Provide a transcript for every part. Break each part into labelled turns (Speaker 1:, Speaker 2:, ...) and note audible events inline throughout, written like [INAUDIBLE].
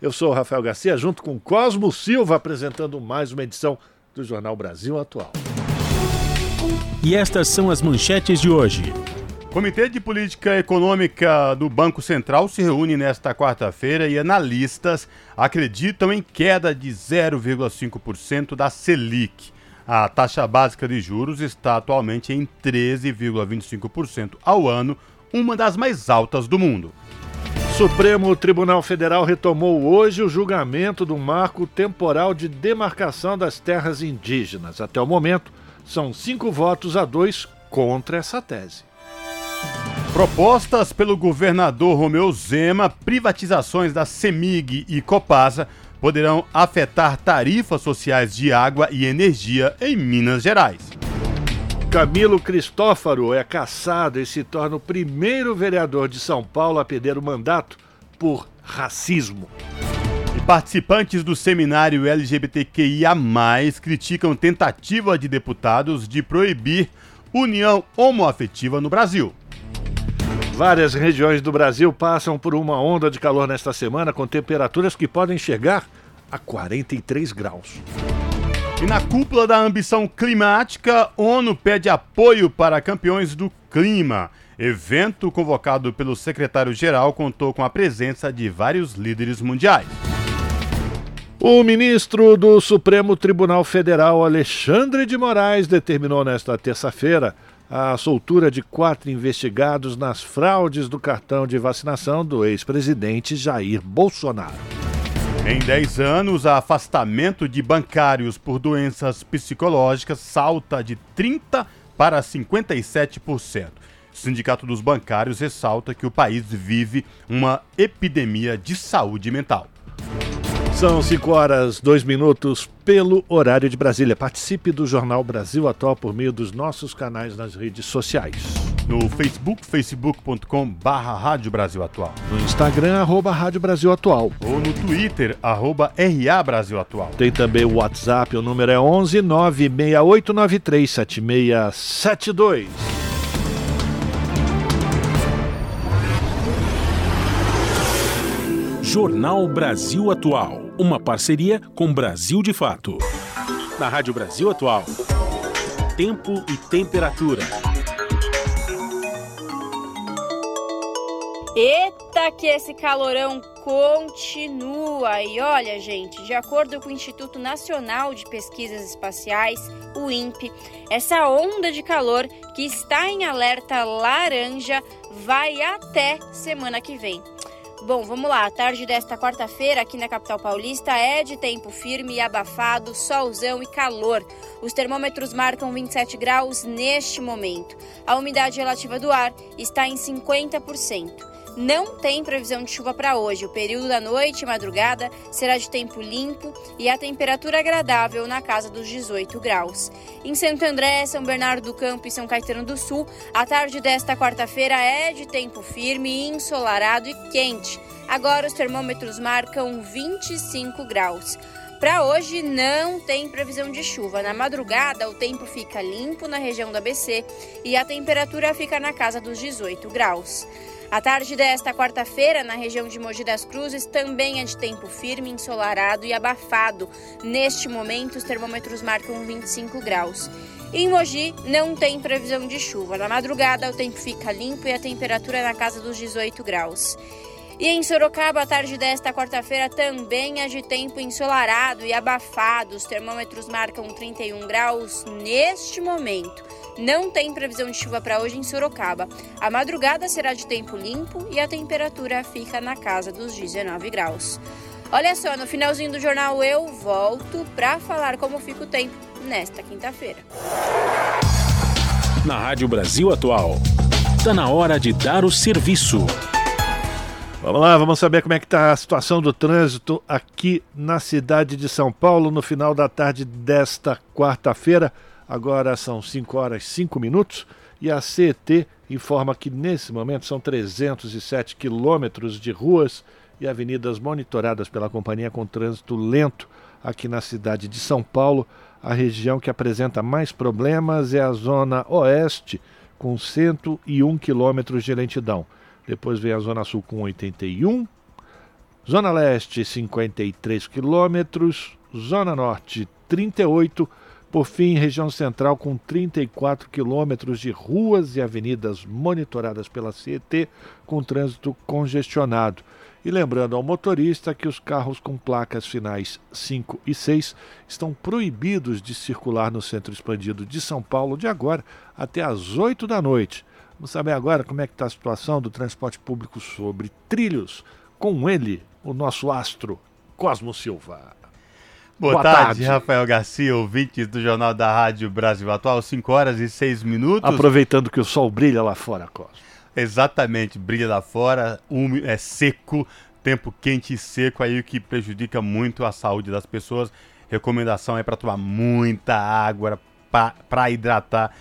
Speaker 1: Eu sou o Rafael Garcia, junto com Cosmo Silva, apresentando mais uma edição do Jornal Brasil Atual.
Speaker 2: E estas são as manchetes de hoje.
Speaker 3: Comitê de Política Econômica do Banco Central se reúne nesta quarta-feira e analistas acreditam em queda de 0,5% da Selic. A taxa básica de juros está atualmente em 13,25% ao ano, uma das mais altas do mundo.
Speaker 1: Supremo Tribunal Federal retomou hoje o julgamento do marco temporal de demarcação das terras indígenas. Até o momento, são cinco votos a dois contra essa tese.
Speaker 3: Propostas pelo governador Romeu Zema, privatizações da CEMIG e Copasa poderão afetar tarifas sociais de água e energia em Minas Gerais.
Speaker 1: Camilo Cristófaro é caçado e se torna o primeiro vereador de São Paulo a perder o mandato por racismo.
Speaker 3: E participantes do seminário LGBTQIA, criticam tentativa de deputados de proibir união homoafetiva no Brasil.
Speaker 1: Várias regiões do Brasil passam por uma onda de calor nesta semana, com temperaturas que podem chegar a 43 graus.
Speaker 3: E na cúpula da ambição climática, ONU pede apoio para campeões do clima. Evento convocado pelo secretário-geral contou com a presença de vários líderes mundiais.
Speaker 1: O ministro do Supremo Tribunal Federal, Alexandre de Moraes, determinou nesta terça-feira a soltura de quatro investigados nas fraudes do cartão de vacinação do ex-presidente Jair Bolsonaro.
Speaker 3: Em 10 anos, o afastamento de bancários por doenças psicológicas salta de 30% para 57%. O Sindicato dos Bancários ressalta que o país vive uma epidemia de saúde mental.
Speaker 1: São 5 horas, 2 minutos pelo horário de Brasília. Participe do Jornal Brasil Atual por meio dos nossos canais nas redes sociais
Speaker 3: no Facebook, facebook.com barra Rádio Brasil Atual.
Speaker 1: No Instagram, arroba Rádio Brasil Atual.
Speaker 3: Ou no Twitter, arroba RA Brasil Atual.
Speaker 1: Tem também o WhatsApp, o número é 11 96893 7672.
Speaker 2: Jornal Brasil Atual, uma parceria com Brasil de Fato. Na Rádio Brasil Atual, tempo e temperatura.
Speaker 4: Eita, que esse calorão continua! E olha, gente, de acordo com o Instituto Nacional de Pesquisas Espaciais, o INPE, essa onda de calor que está em alerta laranja vai até semana que vem. Bom, vamos lá. A tarde desta quarta-feira aqui na capital paulista é de tempo firme e abafado, solzão e calor. Os termômetros marcam 27 graus neste momento. A umidade relativa do ar está em 50%. Não tem previsão de chuva para hoje. O período da noite e madrugada será de tempo limpo e a temperatura agradável na casa dos 18 graus. Em Santo André, São Bernardo do Campo e São Caetano do Sul, a tarde desta quarta-feira é de tempo firme, ensolarado e quente. Agora os termômetros marcam 25 graus. Para hoje não tem previsão de chuva. Na madrugada, o tempo fica limpo na região da BC e a temperatura fica na casa dos 18 graus. A tarde desta quarta-feira, na região de Mogi das Cruzes, também é de tempo firme, ensolarado e abafado. Neste momento, os termômetros marcam 25 graus. Em Mogi, não tem previsão de chuva. Na madrugada, o tempo fica limpo e a temperatura na casa dos 18 graus. E em Sorocaba, a tarde desta quarta-feira também é de tempo ensolarado e abafado. Os termômetros marcam 31 graus neste momento. Não tem previsão de chuva para hoje em Sorocaba. A madrugada será de tempo limpo e a temperatura fica na casa dos 19 graus. Olha só, no finalzinho do jornal eu volto para falar como fica o tempo nesta quinta-feira.
Speaker 2: Na Rádio Brasil Atual, está na hora de dar o serviço.
Speaker 1: Vamos lá, vamos saber como é que está a situação do trânsito aqui na cidade de São Paulo no final da tarde desta quarta-feira. Agora são 5 horas e 5 minutos e a CET informa que nesse momento são 307 quilômetros de ruas e avenidas monitoradas pela companhia com trânsito lento aqui na cidade de São Paulo. A região que apresenta mais problemas é a zona oeste, com 101 quilômetros de lentidão. Depois vem a Zona Sul com 81. Zona Leste, 53 quilômetros. Zona Norte, 38. Por fim, região central com 34 quilômetros de ruas e avenidas monitoradas pela CET com trânsito congestionado. E lembrando ao motorista que os carros com placas finais 5 e 6 estão proibidos de circular no centro expandido de São Paulo de agora até às 8 da noite. Vamos saber agora como é que está a situação do transporte público sobre trilhos. Com ele, o nosso astro, Cosmo Silva.
Speaker 3: Boa, Boa tarde, tarde, Rafael Garcia, ouvintes do Jornal da Rádio Brasil Atual, 5 horas e 6 minutos.
Speaker 1: Aproveitando que o sol brilha lá fora, Cosmo.
Speaker 3: Exatamente, brilha lá fora, é seco, tempo quente e seco aí o que prejudica muito a saúde das pessoas. Recomendação é para tomar muita água para hidratar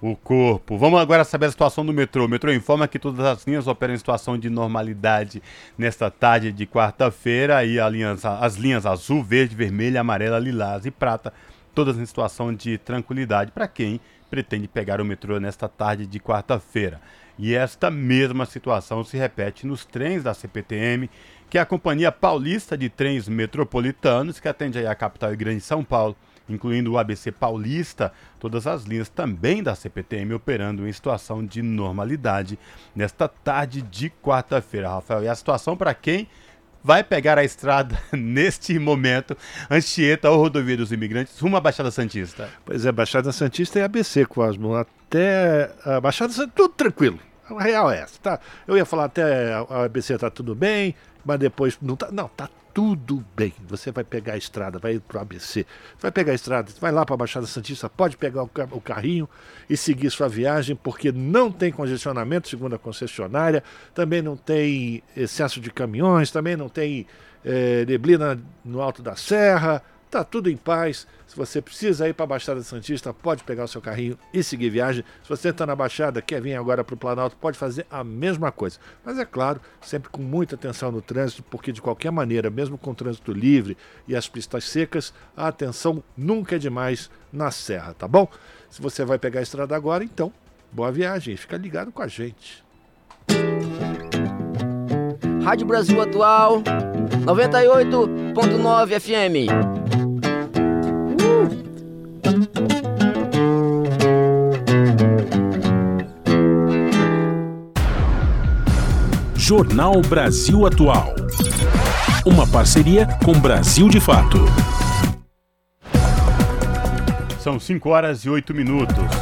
Speaker 3: o corpo. Vamos agora saber a situação do metrô. O metrô informa que todas as linhas operam em situação de normalidade nesta tarde de quarta-feira. E as linhas azul, verde, vermelha, amarela, lilás e prata, todas em situação de tranquilidade para quem pretende pegar o metrô nesta tarde de quarta-feira. E esta mesma situação se repete nos trens da CPTM, que é a Companhia Paulista de Trens Metropolitanos, que atende a capital e grande São Paulo incluindo o ABC Paulista, todas as linhas também da CPTM operando em situação de normalidade nesta tarde de quarta-feira, Rafael. E a situação para quem vai pegar a estrada [LAUGHS] neste momento, Anchieta ou Rodovia dos Imigrantes, rumo à Baixada Santista?
Speaker 1: Pois é, Baixada Santista e ABC, Cosmo. Até a Baixada Santista, tudo tranquilo. A real é essa, tá? Eu ia falar até a ABC tá tudo bem, mas depois não tá. Não, tá tudo bem. Você vai pegar a estrada, vai para o ABC, vai pegar a estrada, vai lá para a Baixada Santista, pode pegar o carrinho e seguir sua viagem, porque não tem congestionamento, segundo a concessionária, também não tem excesso de caminhões, também não tem é, neblina no alto da serra, Tá tudo em paz. Se você precisa ir para a Baixada Santista, pode pegar o seu carrinho e seguir viagem. Se você está na Baixada, quer vir agora para o Planalto, pode fazer a mesma coisa. Mas é claro, sempre com muita atenção no trânsito, porque de qualquer maneira, mesmo com o trânsito livre e as pistas secas, a atenção nunca é demais na serra, tá bom? Se você vai pegar a estrada agora, então, boa viagem. Fica ligado com a gente.
Speaker 5: Rádio Brasil Atual 98.9 FM.
Speaker 2: Jornal Brasil Atual. Uma parceria com Brasil de Fato.
Speaker 3: São 5 horas e 8 minutos.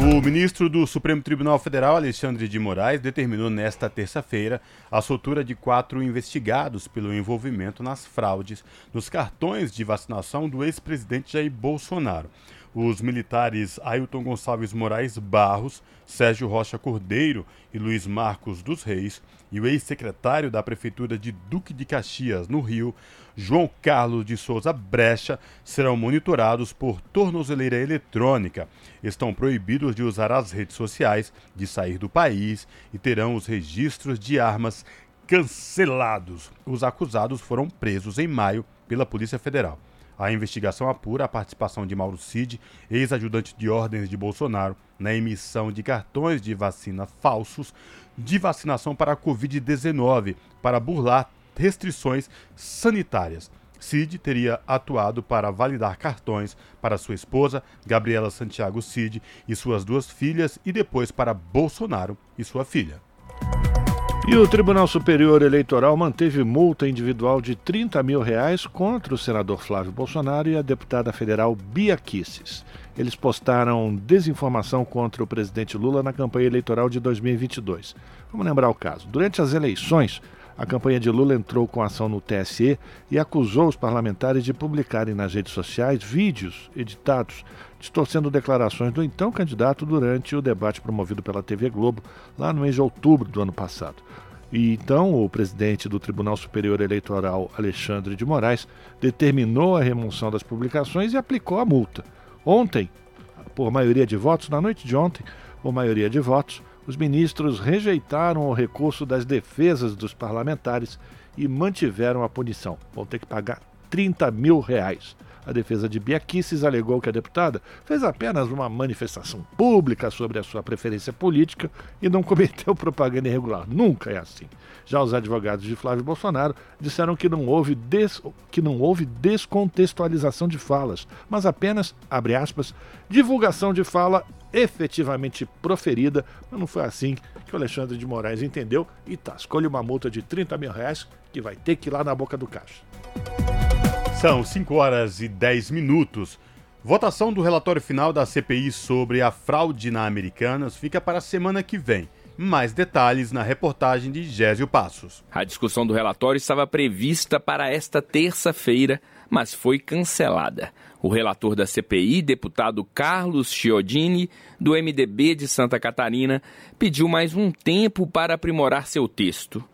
Speaker 3: O ministro do Supremo Tribunal Federal, Alexandre de Moraes, determinou nesta terça-feira a soltura de quatro investigados pelo envolvimento nas fraudes nos cartões de vacinação do ex-presidente Jair Bolsonaro os militares Ailton Gonçalves Moraes Barros, Sérgio Rocha Cordeiro e Luiz Marcos dos Reis e o ex-secretário da Prefeitura de Duque de Caxias, no Rio, João Carlos de Souza Brecha, serão monitorados por tornozeleira eletrônica. Estão proibidos de usar as redes sociais, de sair do país e terão os registros de armas cancelados. Os acusados foram presos em maio pela Polícia Federal. A investigação apura a participação de Mauro Cid, ex-ajudante de ordens de Bolsonaro, na emissão de cartões de vacina falsos de vacinação para a Covid-19 para burlar restrições sanitárias. Cid teria atuado para validar cartões para sua esposa, Gabriela Santiago Cid, e suas duas filhas, e depois para Bolsonaro e sua filha.
Speaker 1: E o Tribunal Superior Eleitoral manteve multa individual de 30 mil reais contra o senador Flávio Bolsonaro e a deputada federal Bia Kisses. Eles postaram desinformação contra o presidente Lula na campanha eleitoral de 2022. Vamos lembrar o caso. Durante as eleições, a campanha de Lula entrou com ação no TSE e acusou os parlamentares de publicarem nas redes sociais vídeos editados distorcendo declarações do então candidato durante o debate promovido pela TV Globo lá no mês de outubro do ano passado. E então o presidente do Tribunal Superior Eleitoral, Alexandre de Moraes, determinou a remoção das publicações e aplicou a multa. Ontem, por maioria de votos, na noite de ontem, por maioria de votos, os ministros rejeitaram o recurso das defesas dos parlamentares e mantiveram a punição. Vão ter que pagar 30 mil reais. A defesa de Bia alegou que a deputada fez apenas uma manifestação pública sobre a sua preferência política e não cometeu propaganda irregular. Nunca é assim. Já os advogados de Flávio Bolsonaro disseram que não houve, des... que não houve descontextualização de falas, mas apenas, abre aspas, divulgação de fala efetivamente proferida, mas não foi assim que o Alexandre de Moraes entendeu e tá, escolhe uma multa de 30 mil reais que vai ter que ir lá na boca do caixa.
Speaker 3: São 5 horas e 10 minutos. Votação do relatório final da CPI sobre a fraude na Americanas fica para a semana que vem. Mais detalhes na reportagem de Gésio Passos.
Speaker 6: A discussão do relatório estava prevista para esta terça-feira, mas foi cancelada. O relator da CPI, deputado Carlos Chiodini, do MDB de Santa Catarina, pediu mais um tempo para aprimorar seu texto.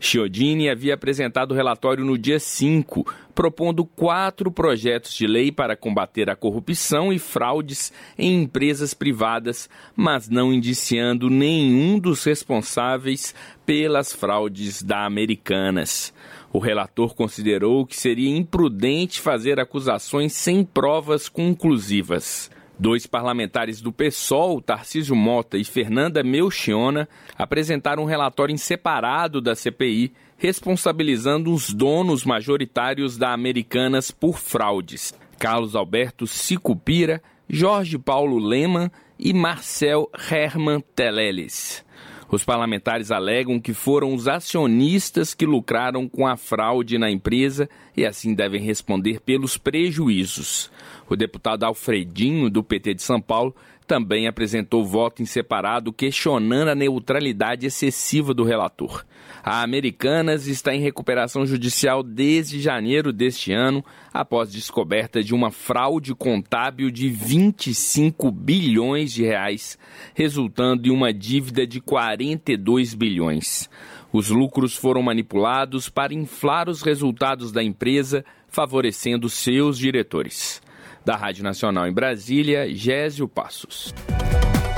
Speaker 6: Chiodini havia apresentado o relatório no dia 5, propondo quatro projetos de lei para combater a corrupção e fraudes em empresas privadas, mas não indiciando nenhum dos responsáveis pelas fraudes da Americanas. O relator considerou que seria imprudente fazer acusações sem provas conclusivas. Dois parlamentares do PSOL, Tarcísio Mota e Fernanda Melchiona, apresentaram um relatório em separado da CPI, responsabilizando os donos majoritários da Americanas por fraudes. Carlos Alberto Sicupira, Jorge Paulo Leman e Marcel Herman Teleles. Os parlamentares alegam que foram os acionistas que lucraram com a fraude na empresa e assim devem responder pelos prejuízos. O deputado Alfredinho, do PT de São Paulo, também apresentou voto em separado questionando a neutralidade excessiva do relator. A Americanas está em recuperação judicial desde janeiro deste ano, após descoberta de uma fraude contábil de 25 bilhões de reais, resultando em uma dívida de 42 bilhões. Os lucros foram manipulados para inflar os resultados da empresa, favorecendo seus diretores. Da Rádio Nacional em Brasília, Gésio Passos.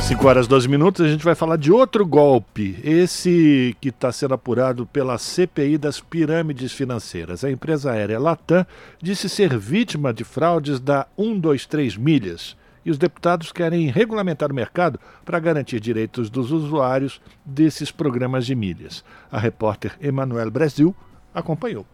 Speaker 1: 5 horas 12 minutos, a gente vai falar de outro golpe, esse que está sendo apurado pela CPI das pirâmides financeiras. A empresa aérea Latam disse ser vítima de fraudes da 123 Milhas. E os deputados querem regulamentar o mercado para garantir direitos dos usuários desses programas de milhas. A repórter Emanuel Brasil acompanhou.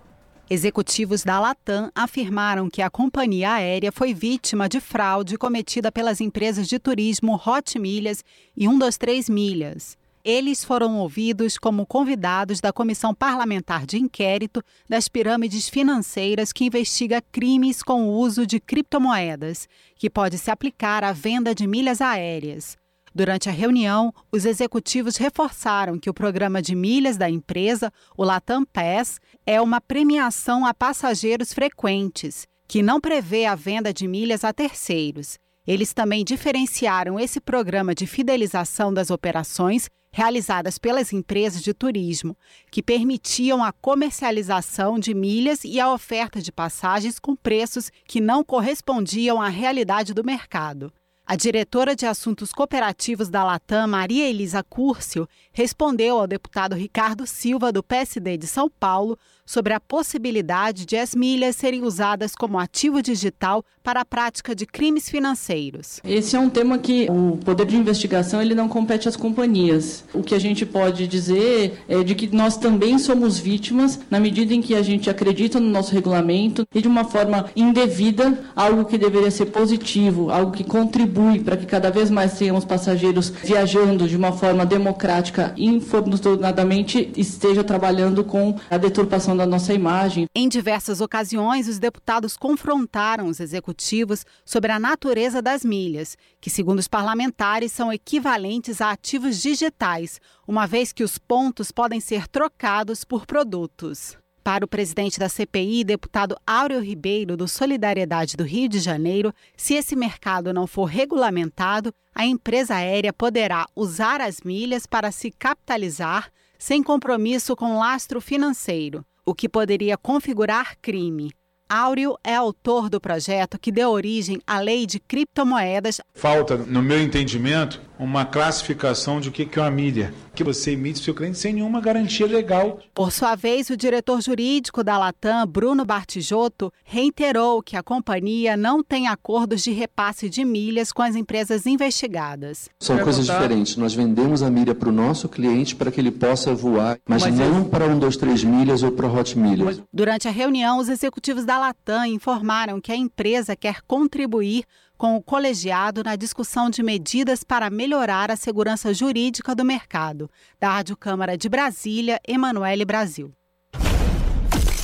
Speaker 7: Executivos da Latam afirmaram que a companhia aérea foi vítima de fraude cometida pelas empresas de turismo Hot Milhas e 123 Milhas. Eles foram ouvidos como convidados da Comissão Parlamentar de Inquérito das Pirâmides Financeiras que investiga crimes com o uso de criptomoedas, que pode se aplicar à venda de milhas aéreas. Durante a reunião, os executivos reforçaram que o programa de milhas da empresa, o Latam Pass, é uma premiação a passageiros frequentes, que não prevê a venda de milhas a terceiros. Eles também diferenciaram esse programa de fidelização das operações realizadas pelas empresas de turismo, que permitiam a comercialização de milhas e a oferta de passagens com preços que não correspondiam à realidade do mercado. A diretora de Assuntos Cooperativos da Latam, Maria Elisa Cúrcio, respondeu ao deputado Ricardo Silva, do PSD de São Paulo, sobre a possibilidade de as milhas serem usadas como ativo digital para a prática de crimes financeiros.
Speaker 8: Esse é um tema que o poder de investigação ele não compete às companhias. O que a gente pode dizer é de que nós também somos vítimas na medida em que a gente acredita no nosso regulamento e de uma forma indevida, algo que deveria ser positivo, algo que contribui para que cada vez mais tenhamos passageiros viajando de uma forma democrática e infortunadamente esteja trabalhando com a deturpação da nossa imagem.
Speaker 7: Em diversas ocasiões, os deputados confrontaram os executivos sobre a natureza das milhas, que, segundo os parlamentares, são equivalentes a ativos digitais, uma vez que os pontos podem ser trocados por produtos. Para o presidente da CPI, deputado Áureo Ribeiro, do Solidariedade do Rio de Janeiro, se esse mercado não for regulamentado, a empresa aérea poderá usar as milhas para se capitalizar sem compromisso com lastro financeiro, o que poderia configurar crime. Áureo é autor do projeto que deu origem à lei de criptomoedas.
Speaker 9: Falta, no meu entendimento, uma classificação de o que é uma mídia, que você emite seu cliente sem nenhuma garantia legal.
Speaker 7: Por sua vez, o diretor jurídico da Latam, Bruno Bartijotto, reiterou que a companhia não tem acordos de repasse de milhas com as empresas investigadas.
Speaker 10: São coisas diferentes. Nós vendemos a milha para o nosso cliente para que ele possa voar, mas, mas não é... para um, dois, três milhas ou para Hot Milhas.
Speaker 7: Durante a reunião, os executivos da Latam informaram que a empresa quer contribuir com o colegiado na discussão de medidas para melhorar a segurança jurídica do mercado. Da Rádio Câmara de Brasília, Emanuele Brasil.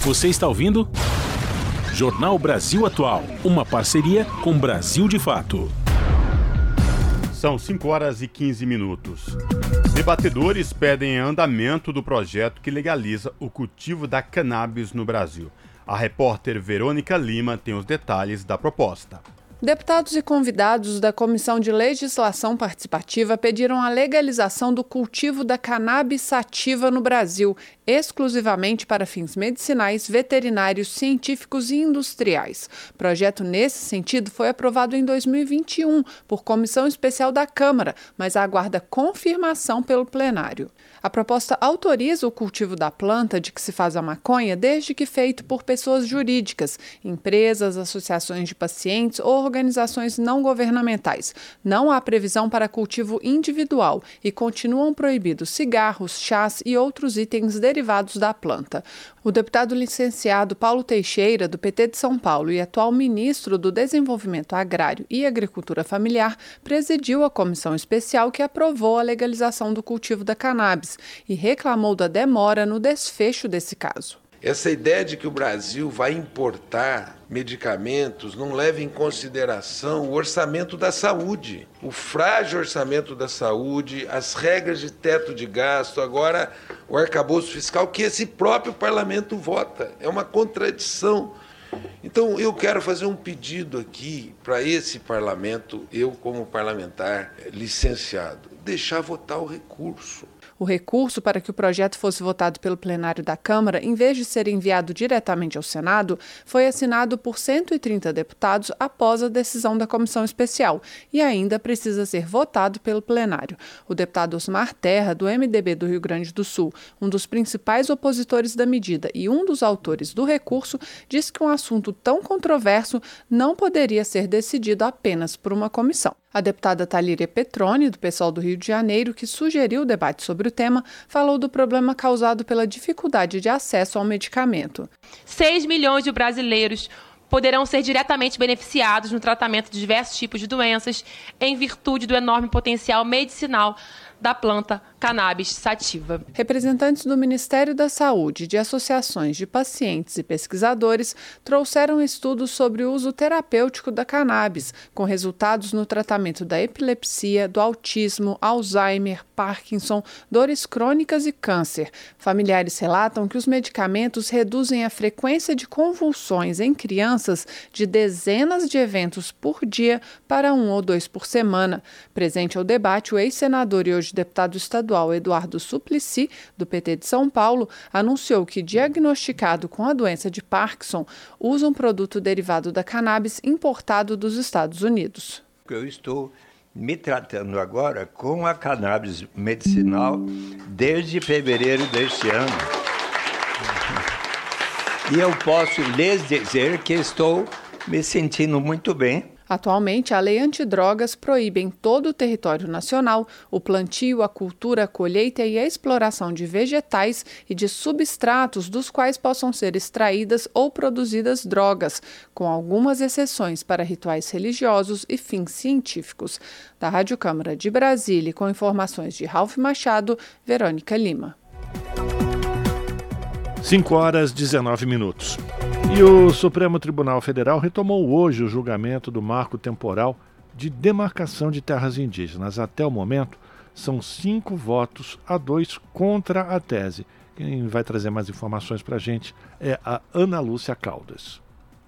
Speaker 2: Você está ouvindo? Jornal Brasil Atual, uma parceria com Brasil de Fato.
Speaker 3: São 5 horas e 15 minutos. Debatedores pedem andamento do projeto que legaliza o cultivo da cannabis no Brasil. A repórter Verônica Lima tem os detalhes da proposta.
Speaker 11: Deputados e convidados da Comissão de Legislação Participativa pediram a legalização do cultivo da cannabis sativa no Brasil, exclusivamente para fins medicinais, veterinários, científicos e industriais. Projeto nesse sentido foi aprovado em 2021 por comissão especial da Câmara, mas aguarda confirmação pelo plenário. A proposta autoriza o cultivo da planta de que se faz a maconha, desde que feito por pessoas jurídicas, empresas, associações de pacientes ou organizações não governamentais. Não há previsão para cultivo individual e continuam proibidos cigarros, chás e outros itens derivados da planta. O deputado licenciado Paulo Teixeira, do PT de São Paulo e atual ministro do Desenvolvimento Agrário e Agricultura Familiar, presidiu a comissão especial que aprovou a legalização do cultivo da cannabis e reclamou da demora no desfecho desse caso.
Speaker 12: Essa ideia de que o Brasil vai importar medicamentos não leva em consideração o orçamento da saúde, o frágil orçamento da saúde, as regras de teto de gasto, agora o arcabouço fiscal que esse próprio parlamento vota. É uma contradição. Então eu quero fazer um pedido aqui para esse parlamento, eu como parlamentar licenciado, deixar votar o recurso.
Speaker 11: O recurso para que o projeto fosse votado pelo plenário da Câmara, em vez de ser enviado diretamente ao Senado, foi assinado por 130 deputados após a decisão da comissão especial e ainda precisa ser votado pelo plenário. O deputado Osmar Terra, do MDB do Rio Grande do Sul, um dos principais opositores da medida e um dos autores do recurso, disse que um assunto tão controverso não poderia ser decidido apenas por uma comissão. A deputada Talíria Petroni, do pessoal do Rio de Janeiro, que sugeriu o debate sobre o tema, falou do problema causado pela dificuldade de acesso ao medicamento.
Speaker 13: 6 milhões de brasileiros poderão ser diretamente beneficiados no tratamento de diversos tipos de doenças em virtude do enorme potencial medicinal da planta cannabis sativa.
Speaker 11: Representantes do Ministério da Saúde, de associações de pacientes e pesquisadores trouxeram estudos sobre o uso terapêutico da cannabis, com resultados no tratamento da epilepsia, do autismo, Alzheimer, Parkinson, dores crônicas e câncer. Familiares relatam que os medicamentos reduzem a frequência de convulsões em crianças de dezenas de eventos por dia para um ou dois por semana. Presente ao debate, o ex-senador e hoje deputado estadual estadual Eduardo Suplicy, do PT de São Paulo, anunciou que, diagnosticado com a doença de Parkinson, usa um produto derivado da cannabis importado dos Estados Unidos.
Speaker 14: Eu estou me tratando agora com a cannabis medicinal desde fevereiro deste ano. E eu posso lhes dizer que estou me sentindo muito bem
Speaker 11: Atualmente, a lei antidrogas proíbe em todo o território nacional o plantio, a cultura, a colheita e a exploração de vegetais e de substratos dos quais possam ser extraídas ou produzidas drogas, com algumas exceções para rituais religiosos e fins científicos. Da Rádio Câmara de Brasília, com informações de Ralph Machado, Verônica Lima.
Speaker 1: 5 horas 19 minutos. E o Supremo Tribunal Federal retomou hoje o julgamento do marco temporal de demarcação de terras indígenas. Até o momento, são cinco votos a dois contra a tese. Quem vai trazer mais informações para a gente é a Ana Lúcia Caldas.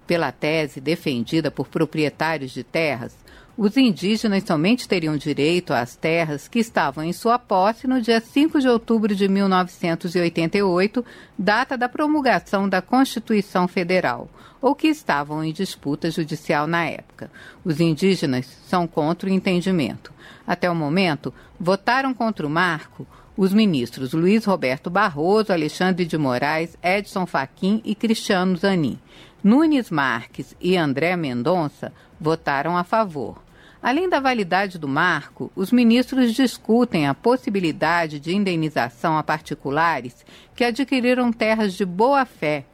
Speaker 15: Pela tese defendida por proprietários de terras, os indígenas somente teriam direito às terras que estavam em sua posse no dia 5 de outubro de 1988, data da promulgação da Constituição Federal, ou que estavam em disputa judicial na época. Os indígenas são contra o entendimento. Até o momento, votaram contra o marco os ministros Luiz Roberto Barroso, Alexandre de Moraes, Edson Fachin e Cristiano Zanin. Nunes Marques e André Mendonça votaram a favor. Além da validade do marco, os ministros discutem a possibilidade de indenização a particulares que adquiriram terras de boa-fé.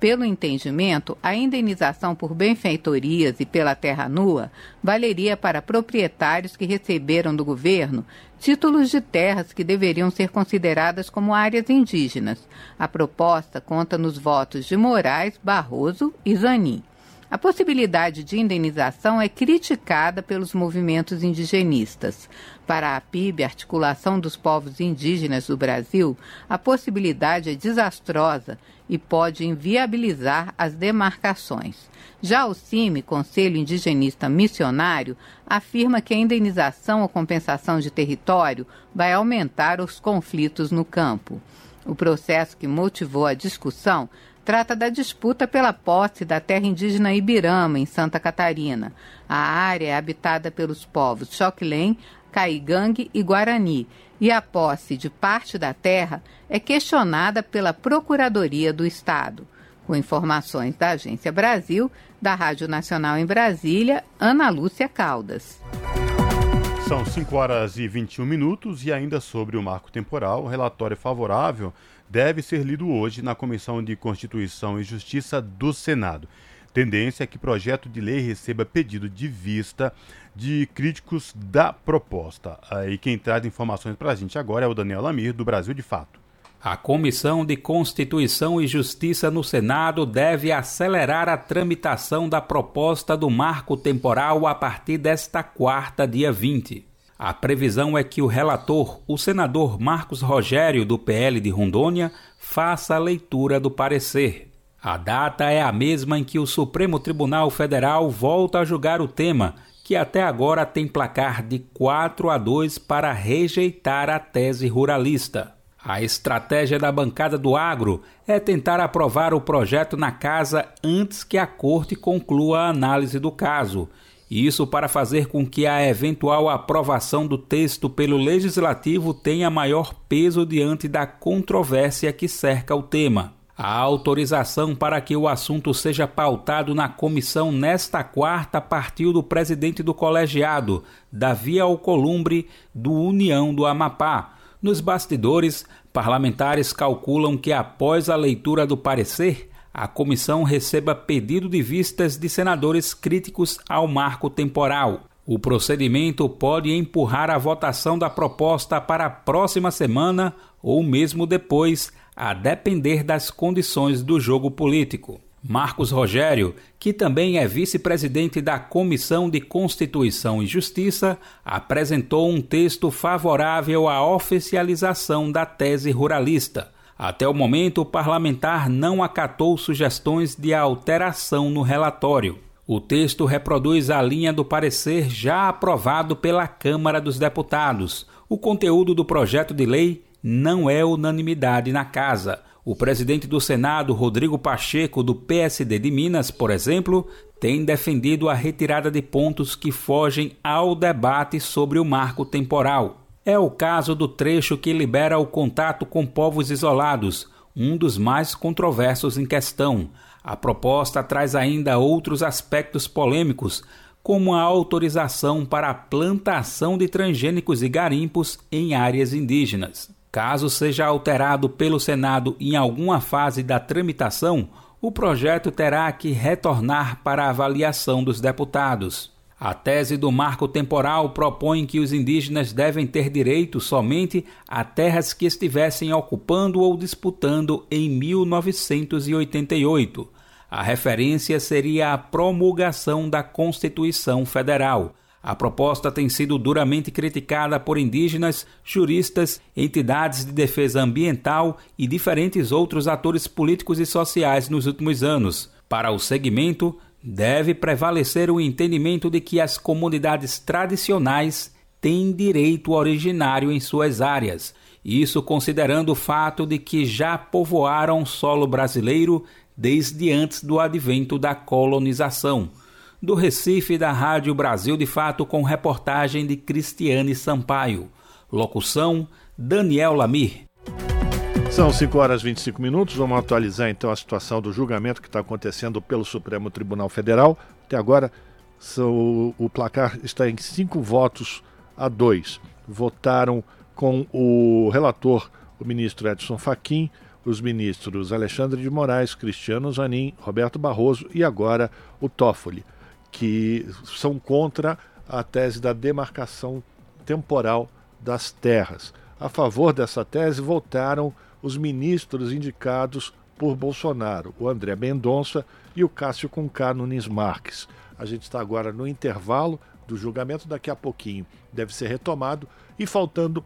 Speaker 15: Pelo entendimento, a indenização por benfeitorias e pela terra nua valeria para proprietários que receberam do governo títulos de terras que deveriam ser consideradas como áreas indígenas. A proposta conta nos votos de Moraes, Barroso e Zanin. A possibilidade de indenização é criticada pelos movimentos indigenistas. Para a PIB, Articulação dos Povos Indígenas do Brasil, a possibilidade é desastrosa e pode inviabilizar as demarcações. Já o CIMI, Conselho Indigenista Missionário, afirma que a indenização ou compensação de território vai aumentar os conflitos no campo. O processo que motivou a discussão trata da disputa pela posse da terra indígena Ibirama, em Santa Catarina. A área é habitada pelos povos Xoquilém, Caigangue e Guarani, e a posse de parte da terra é questionada pela Procuradoria do Estado. Com informações da Agência Brasil, da Rádio Nacional em Brasília, Ana Lúcia Caldas.
Speaker 3: São 5 horas e 21 minutos e ainda sobre o marco temporal, relatório favorável deve ser lido hoje na Comissão de Constituição e Justiça do Senado. Tendência é que projeto de lei receba pedido de vista de críticos da proposta. E quem traz informações para a gente agora é o Daniel Lamir, do Brasil de Fato.
Speaker 16: A Comissão de Constituição e Justiça no Senado deve acelerar a tramitação da proposta do marco temporal a partir desta quarta, dia 20. A previsão é que o relator, o senador Marcos Rogério, do PL de Rondônia, faça a leitura do parecer. A data é a mesma em que o Supremo Tribunal Federal volta a julgar o tema, que até agora tem placar de 4 a 2 para rejeitar a tese ruralista. A estratégia da bancada do agro é tentar aprovar o projeto na casa antes que a corte conclua a análise do caso isso para fazer com que a eventual aprovação do texto pelo legislativo tenha maior peso diante da controvérsia que cerca o tema. A autorização para que o assunto seja pautado na comissão nesta quarta partiu do presidente do colegiado, Davi Alcolumbre, do União do Amapá. Nos bastidores, parlamentares calculam que após a leitura do parecer, a comissão receba pedido de vistas de senadores críticos ao marco temporal. O procedimento pode empurrar a votação da proposta para a próxima semana ou mesmo depois, a depender das condições do jogo político. Marcos Rogério, que também é vice-presidente da Comissão de Constituição e Justiça, apresentou um texto favorável à oficialização da tese ruralista. Até o momento, o parlamentar não acatou sugestões de alteração no relatório. O texto reproduz a linha do parecer já aprovado pela Câmara dos Deputados. O conteúdo do projeto de lei não é unanimidade na Casa. O presidente do Senado, Rodrigo Pacheco, do PSD de Minas, por exemplo, tem defendido a retirada de pontos que fogem ao debate sobre o marco temporal. É o caso do trecho que libera o contato com povos isolados, um dos mais controversos em questão. A proposta traz ainda outros aspectos polêmicos, como a autorização para a plantação de transgênicos e garimpos em áreas indígenas. Caso seja alterado pelo Senado em alguma fase da tramitação, o projeto terá que retornar para avaliação dos deputados. A tese do marco temporal propõe que os indígenas devem ter direito somente a terras que estivessem ocupando ou disputando em 1988. A referência seria a promulgação da Constituição Federal. A proposta tem sido duramente criticada por indígenas, juristas, entidades de defesa ambiental e diferentes outros atores políticos e sociais nos últimos anos. Para o segmento, deve prevalecer o entendimento de que as comunidades tradicionais têm direito originário em suas áreas. Isso considerando o fato de que já povoaram solo brasileiro desde antes do advento da colonização. Do Recife, da Rádio Brasil de Fato, com reportagem de Cristiane Sampaio. Locução: Daniel Lamir.
Speaker 1: São 5 horas e 25 minutos. Vamos atualizar então a situação do julgamento que está acontecendo pelo Supremo Tribunal Federal. Até agora, o placar está em cinco votos a dois. Votaram com o relator, o ministro Edson Fachin, os ministros Alexandre de Moraes, Cristiano Zanin, Roberto Barroso e agora o Toffoli, que são contra a tese da demarcação temporal das terras. A favor dessa tese votaram os ministros indicados por Bolsonaro, o André Mendonça e o Cássio Conká Nunes Marques. A gente está agora no intervalo do julgamento, daqui a pouquinho deve ser retomado e faltando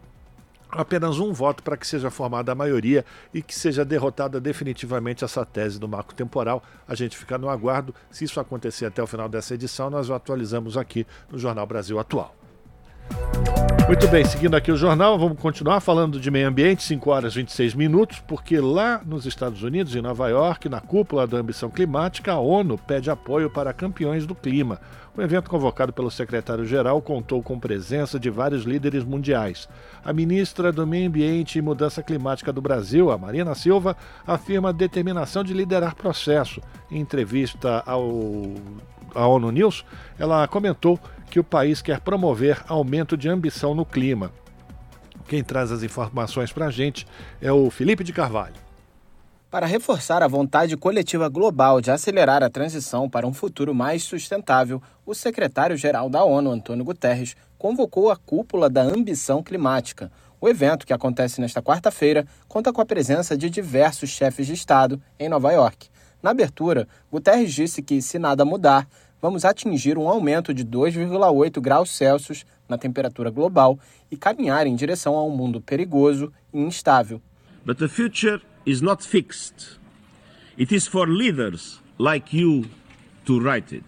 Speaker 1: apenas um voto para que seja formada a maioria e que seja derrotada definitivamente essa tese do marco temporal. A gente fica no aguardo. Se isso acontecer até o final dessa edição, nós o atualizamos aqui no Jornal Brasil Atual. Muito bem, seguindo aqui o jornal, vamos continuar falando de meio ambiente, 5 horas e 26 minutos, porque lá nos Estados Unidos, em Nova York, na cúpula da ambição climática, a ONU pede apoio para campeões do clima. O evento convocado pelo secretário-geral contou com presença de vários líderes mundiais. A ministra do Meio Ambiente e Mudança Climática do Brasil, a Marina Silva, afirma a determinação de liderar processo. Em entrevista ao à ONU News, ela comentou que o país quer promover aumento de ambição no clima. Quem traz as informações para a gente é o Felipe de Carvalho.
Speaker 17: Para reforçar a vontade coletiva global de acelerar a transição para um futuro mais sustentável, o secretário-geral da ONU, Antônio Guterres, convocou a cúpula da ambição climática. O evento, que acontece nesta quarta-feira, conta com a presença de diversos chefes de Estado em Nova York. Na abertura, Guterres disse que, se nada mudar, vamos atingir um aumento de 2,8 graus Celsius na temperatura global e caminhar em direção a um mundo perigoso e instável.
Speaker 18: But the future is not fixed. It is for leaders like you to write it.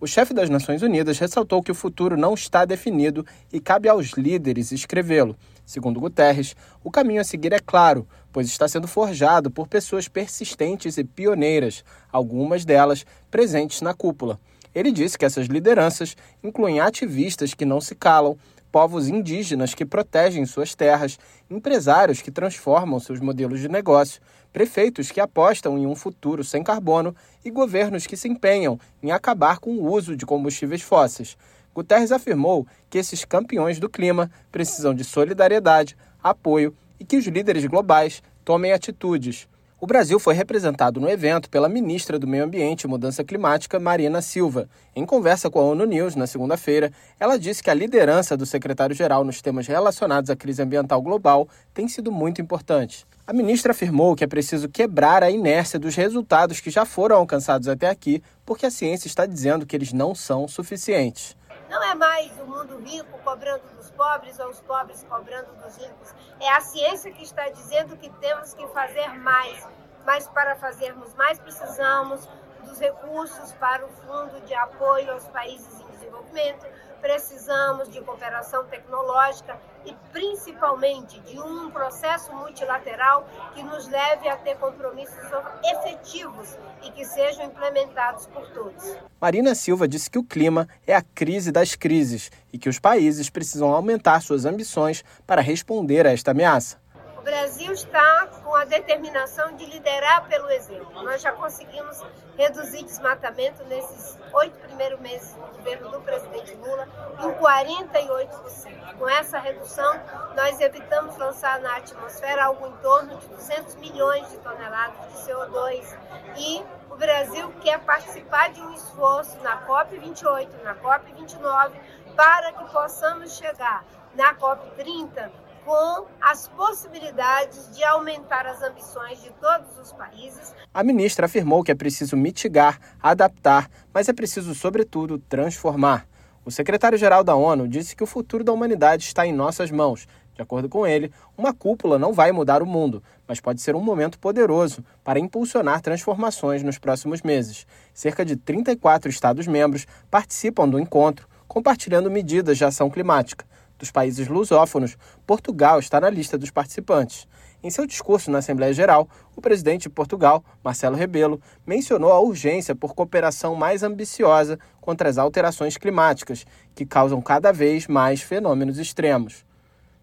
Speaker 17: O chefe das Nações Unidas ressaltou que o futuro não está definido e cabe aos líderes escrevê-lo. Segundo Guterres, o caminho a seguir é claro, pois está sendo forjado por pessoas persistentes e pioneiras, algumas delas presentes na cúpula. Ele disse que essas lideranças incluem ativistas que não se calam, povos indígenas que protegem suas terras, empresários que transformam seus modelos de negócio, prefeitos que apostam em um futuro sem carbono e governos que se empenham em acabar com o uso de combustíveis fósseis. Guterres afirmou que esses campeões do clima precisam de solidariedade, apoio e que os líderes globais tomem atitudes. O Brasil foi representado no evento pela ministra do Meio Ambiente e Mudança Climática, Marina Silva. Em conversa com a ONU News na segunda-feira, ela disse que a liderança do secretário-geral nos temas relacionados à crise ambiental global tem sido muito importante. A ministra afirmou que é preciso quebrar a inércia dos resultados que já foram alcançados até aqui, porque a ciência está dizendo que eles não são suficientes.
Speaker 19: Não é mais o mundo rico cobrando dos pobres ou os pobres cobrando dos ricos. É a ciência que está dizendo que temos que fazer mais. Mas para fazermos mais, precisamos dos recursos para o Fundo de Apoio aos Países em Desenvolvimento, precisamos de cooperação tecnológica e principalmente de um processo multilateral que nos leve a ter compromissos efetivos e que sejam implementados por todos.
Speaker 17: Marina Silva disse que o clima é a crise das crises e que os países precisam aumentar suas ambições para responder a esta ameaça.
Speaker 19: O Brasil está com a determinação de liderar pelo exemplo. Nós já conseguimos reduzir desmatamento nesses oito primeiros meses do governo do presidente Lula em 48%. Com essa redução, nós evitamos lançar na atmosfera algo em torno de 200 milhões de toneladas de CO2 e o Brasil quer participar de um esforço na COP28, na COP29, para que possamos chegar na COP30 com as possibilidades de aumentar as ambições de todos os países.
Speaker 17: A ministra afirmou que é preciso mitigar, adaptar, mas é preciso, sobretudo, transformar. O secretário-geral da ONU disse que o futuro da humanidade está em nossas mãos. De acordo com ele, uma cúpula não vai mudar o mundo, mas pode ser um momento poderoso para impulsionar transformações nos próximos meses. Cerca de 34 Estados-membros participam do encontro, compartilhando medidas de ação climática. Dos países lusófonos, Portugal está na lista dos participantes. Em seu discurso na Assembleia Geral, o presidente de Portugal, Marcelo Rebelo, mencionou a urgência por cooperação mais ambiciosa contra as alterações climáticas, que causam cada vez mais fenômenos extremos.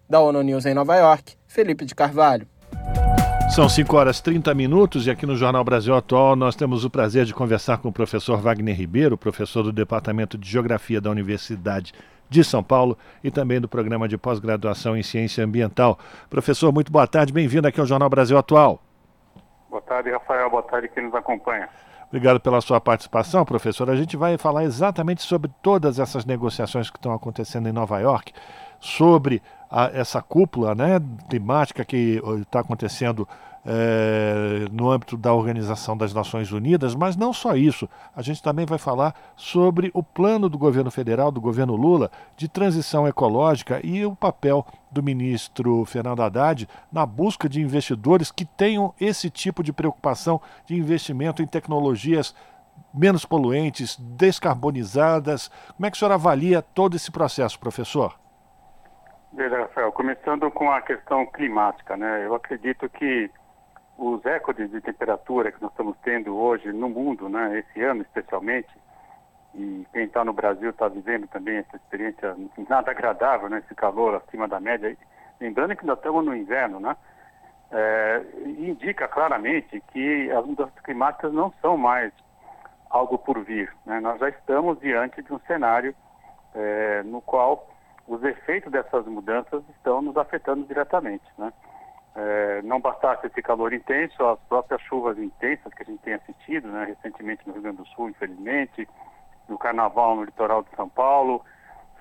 Speaker 17: Da ONU News em Nova York, Felipe de Carvalho.
Speaker 1: São 5 horas 30 minutos e aqui no Jornal Brasil Atual nós temos o prazer de conversar com o professor Wagner Ribeiro, professor do Departamento de Geografia da Universidade de São Paulo e também do programa de pós-graduação em Ciência Ambiental. Professor, muito boa tarde, bem-vindo aqui ao Jornal Brasil Atual.
Speaker 20: Boa tarde, Rafael, boa tarde quem nos acompanha.
Speaker 1: Obrigado pela sua participação, professor. A gente vai falar exatamente sobre todas essas negociações que estão acontecendo em Nova York, sobre a, essa cúpula né, temática que está acontecendo é, no âmbito da Organização das Nações Unidas, mas não só isso. A gente também vai falar sobre o plano do governo federal, do governo Lula, de transição ecológica e o papel do ministro Fernando Haddad na busca de investidores que tenham esse tipo de preocupação de investimento em tecnologias menos poluentes, descarbonizadas. Como é que o senhor avalia todo esse processo, professor?
Speaker 20: Veja, Rafael, começando com a questão climática, né? Eu acredito que os recordes de temperatura que nós estamos tendo hoje no mundo, né, esse ano especialmente, e quem está no Brasil está vivendo também essa experiência nada agradável, né, esse calor acima da média. Lembrando que nós estamos no inverno, né, é, indica claramente que as mudanças climáticas não são mais algo por vir. Né? Nós já estamos diante de um cenário é, no qual os efeitos dessas mudanças estão nos afetando diretamente. Né? É, não bastasse esse calor intenso, as próprias chuvas intensas que a gente tem assistido, né, recentemente no Rio Grande do Sul, infelizmente, no Carnaval no litoral de São Paulo,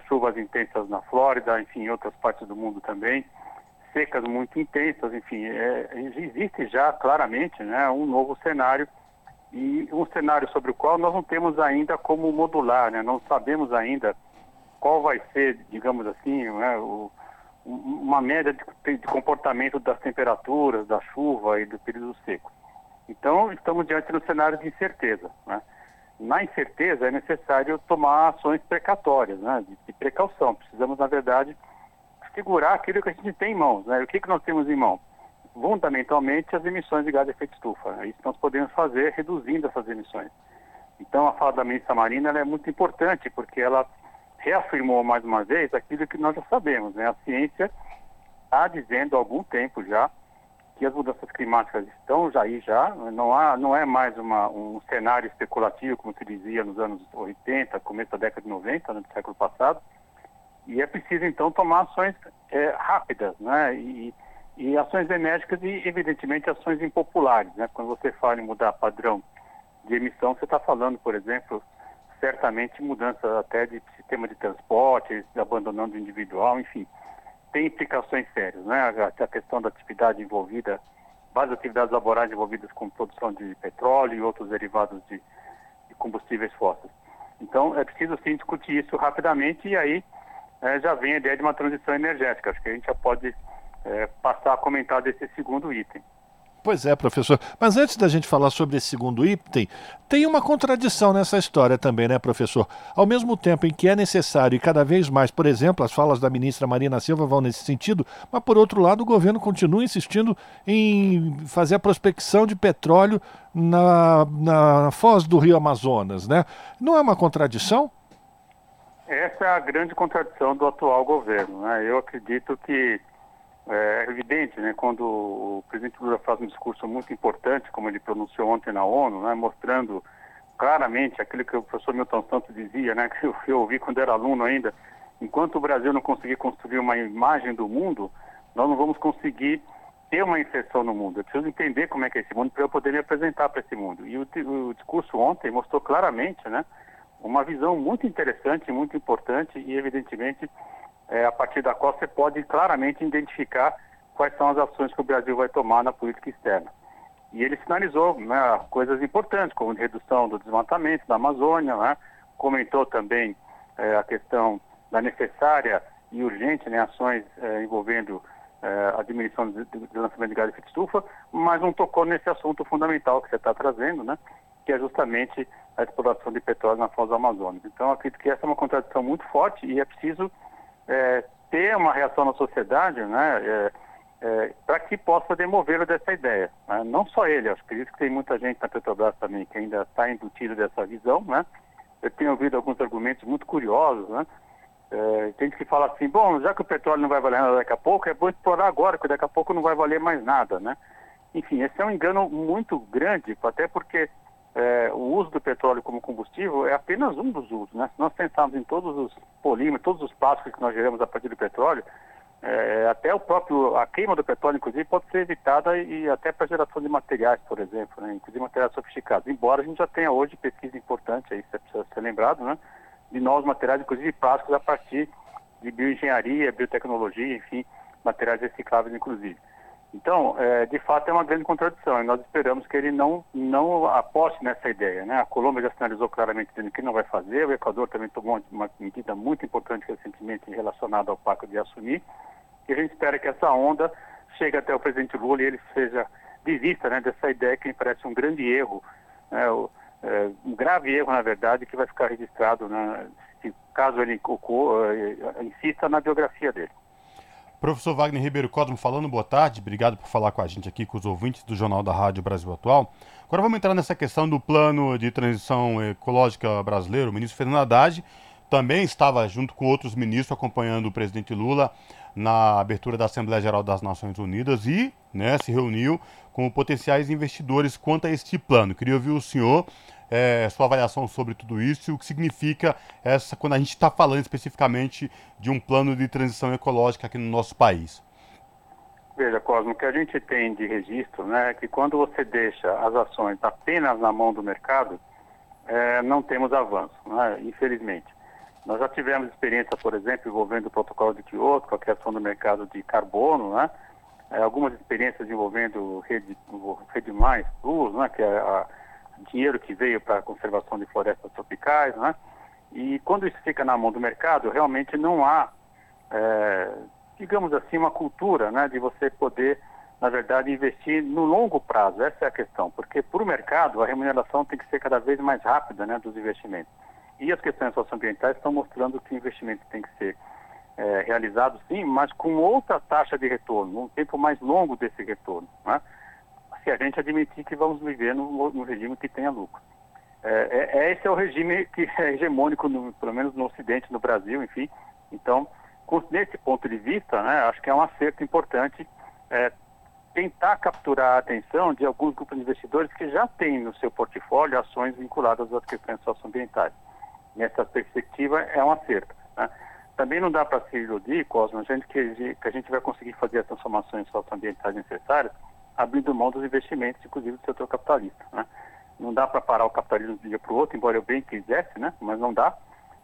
Speaker 20: chuvas intensas na Flórida, enfim, em outras partes do mundo também, secas muito intensas, enfim, é, existe já claramente né, um novo cenário e um cenário sobre o qual nós não temos ainda como modular, né, não sabemos ainda qual vai ser, digamos assim, né, o, uma média de, de, comportamento das temperaturas, da chuva e do período seco. Então, estamos diante de um cenário de incerteza. Né? Na incerteza, é necessário tomar ações precatórias, né? de, de, precaução. Precisamos, na verdade, segurar aquilo que a gente tem em mãos. Né? O que, que nós temos em mão? Fundamentalmente, as emissões de gás de efeito estufa. Né? Isso nós podemos fazer reduzindo essas emissões. Então, a fala da ministra Marina é muito importante, porque ela reafirmou mais uma vez aquilo que nós já sabemos, né? A ciência está dizendo há algum tempo já que as mudanças climáticas estão já aí já, não, há, não é mais uma, um cenário especulativo, como se dizia nos anos 80, começo da década de 90, né, do século passado, e é preciso então tomar ações é, rápidas, né, e, e ações enérgicas e evidentemente ações impopulares, né, quando você fala em mudar padrão de emissão, você está falando, por exemplo, certamente mudanças até de sistema de transporte, abandonando o individual, enfim, tem implicações sérias, né? A, questão da atividade envolvida, várias atividades laborais envolvidas com produção de petróleo e outros derivados de, de combustíveis fósseis. Então, é preciso sim discutir isso rapidamente e aí é, já vem a ideia de uma transição energética. Acho que a gente já pode é, passar a comentar desse segundo item.
Speaker 1: Pois é, professor. Mas antes da gente falar sobre esse segundo item, tem uma contradição nessa história também, né, professor? Ao mesmo tempo em que é necessário e cada vez mais, por exemplo, as falas da ministra Marina Silva vão nesse sentido, mas por outro lado o governo continua insistindo em fazer a prospecção de petróleo na, na foz do Rio Amazonas, né? Não é uma contradição?
Speaker 20: Essa é a grande contradição do atual governo, né? Eu acredito que é evidente, né, quando o presidente Lula faz um discurso muito importante, como ele pronunciou ontem na ONU, né, mostrando claramente aquilo que o professor Milton Santos dizia, né, [LAUGHS] que eu, eu ouvi quando era aluno ainda, enquanto o Brasil não conseguir construir uma imagem do mundo, nós não vamos conseguir ter uma inserção no mundo. Eu preciso entender como é que é esse mundo para eu poder me apresentar para esse mundo. E o, o, discurso ontem mostrou claramente, né, uma visão muito interessante, muito importante e evidentemente é, a partir da qual você pode claramente identificar quais são as ações que o Brasil vai tomar na política externa. E ele sinalizou né, coisas importantes, como redução do desmatamento da Amazônia, né, comentou também é, a questão da necessária e urgente né, ações é, envolvendo é, a diminuição do, do lançamento de gás de efeito estufa, mas não tocou nesse assunto fundamental que você está trazendo, né? que é justamente a exploração de petróleo na foz do Amazonas. Então, acredito que essa é uma contradição muito forte e é preciso é, ter uma reação na sociedade, né, é, é, para que possa demovê-lo dessa ideia. Né? Não só ele, acho que tem muita gente na Petrobras também que ainda está embutido dessa visão, né? Eu tenho ouvido alguns argumentos muito curiosos, né? É, tem gente que fala assim, bom, já que o petróleo não vai valer nada daqui a pouco, é bom explorar agora, porque daqui a pouco não vai valer mais nada, né? Enfim, esse é um engano muito grande, até porque é, o uso do petróleo como combustível é apenas um dos usos. Né? Se nós pensarmos em todos os polímeros, todos os plásticos que nós geramos a partir do petróleo, é, até o próprio, a queima do petróleo, inclusive, pode ser evitada e, e até para geração de materiais, por exemplo, né? inclusive materiais sofisticados. Embora a gente já tenha hoje pesquisa importante, aí, isso precisa ser lembrado, né? de novos materiais, inclusive plásticos, a partir de bioengenharia, biotecnologia, enfim, materiais recicláveis, inclusive. Então, é, de fato, é uma grande contradição e nós esperamos que ele não, não aposte nessa ideia. Né? A Colômbia já sinalizou claramente que não vai fazer, o Equador também tomou uma medida muito importante recentemente relacionada ao Pacto de Assumir, e a gente espera que essa onda chegue até o presidente Lula e ele seja desista né, dessa ideia que me parece um grande erro, né, é, um grave erro, na verdade, que vai ficar registrado né, se, caso ele uh, insista na biografia dele.
Speaker 3: Professor Wagner Ribeiro Cosmo falando, boa tarde, obrigado por falar com a gente aqui, com os ouvintes do Jornal da Rádio Brasil Atual. Agora vamos entrar nessa questão do plano de transição ecológica brasileiro. O ministro Fernando Haddad também estava junto com outros ministros acompanhando o presidente Lula na abertura da Assembleia Geral das Nações Unidas e né, se reuniu com potenciais investidores quanto a este plano. Queria ouvir o senhor é, sua avaliação sobre tudo isso e o que significa essa quando a gente está falando especificamente de um plano de transição ecológica aqui no nosso país.
Speaker 20: Veja, Cosmo, o que a gente tem de registro né, é que quando você deixa as ações apenas na mão do mercado, é, não temos avanço, né, infelizmente. Nós já tivemos experiência, por exemplo, envolvendo o protocolo de Kyoto, com a criação do mercado de carbono, né, é, algumas experiências envolvendo rede, rede mais, plus, né, que é a, dinheiro que veio para a conservação de florestas tropicais, né? E quando isso fica na mão do mercado, realmente não há, é, digamos assim, uma cultura, né, de você poder, na verdade, investir no longo prazo. Essa é a questão, porque para o mercado a remuneração tem que ser cada vez mais rápida, né, dos investimentos. E as questões socioambientais estão mostrando que o investimento tem que ser é, realizado, sim, mas com outra taxa de retorno, um tempo mais longo desse retorno, né? Se a gente admitir que vamos viver num, num regime que tenha lucro. É, é, é, esse é o regime que é hegemônico, no, pelo menos no Ocidente, no Brasil, enfim. Então, com, nesse ponto de vista, né, acho que é um acerto importante é, tentar capturar a atenção de alguns grupos de investidores que já têm no seu portfólio ações vinculadas às questões socioambientais. Nessa perspectiva, é um acerto. Né? Também não dá para se iludir, Cosmo, gente que, que a gente vai conseguir fazer as transformações socioambientais necessárias abrindo mão dos investimentos, inclusive do setor capitalista. Né? Não dá para parar o capitalismo de um dia para o outro, embora eu bem quisesse, né? mas não dá.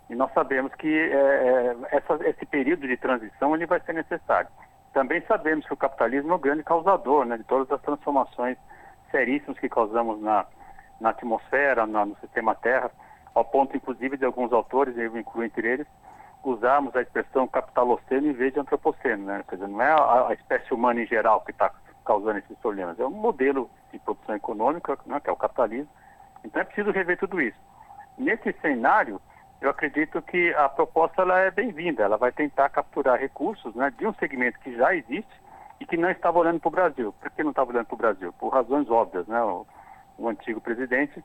Speaker 20: E nós sabemos que é, é, essa, esse período de transição ele vai ser necessário. Também sabemos que o capitalismo é o grande causador né, de todas as transformações seríssimas que causamos na, na atmosfera, na, no sistema Terra, ao ponto, inclusive, de alguns autores, eu incluo entre eles, usarmos a expressão capitaloceno em vez de antropoceno. Né? Quer dizer, não é a, a espécie humana em geral que está causando esses problemas. É um modelo de produção econômica, né, que é o capitalismo. Então é preciso rever tudo isso. Nesse cenário, eu acredito que a proposta ela é bem-vinda. Ela vai tentar capturar recursos né, de um segmento que já existe e que não estava olhando para o Brasil. Por que não estava olhando para o Brasil? Por razões óbvias. Né? O, o antigo presidente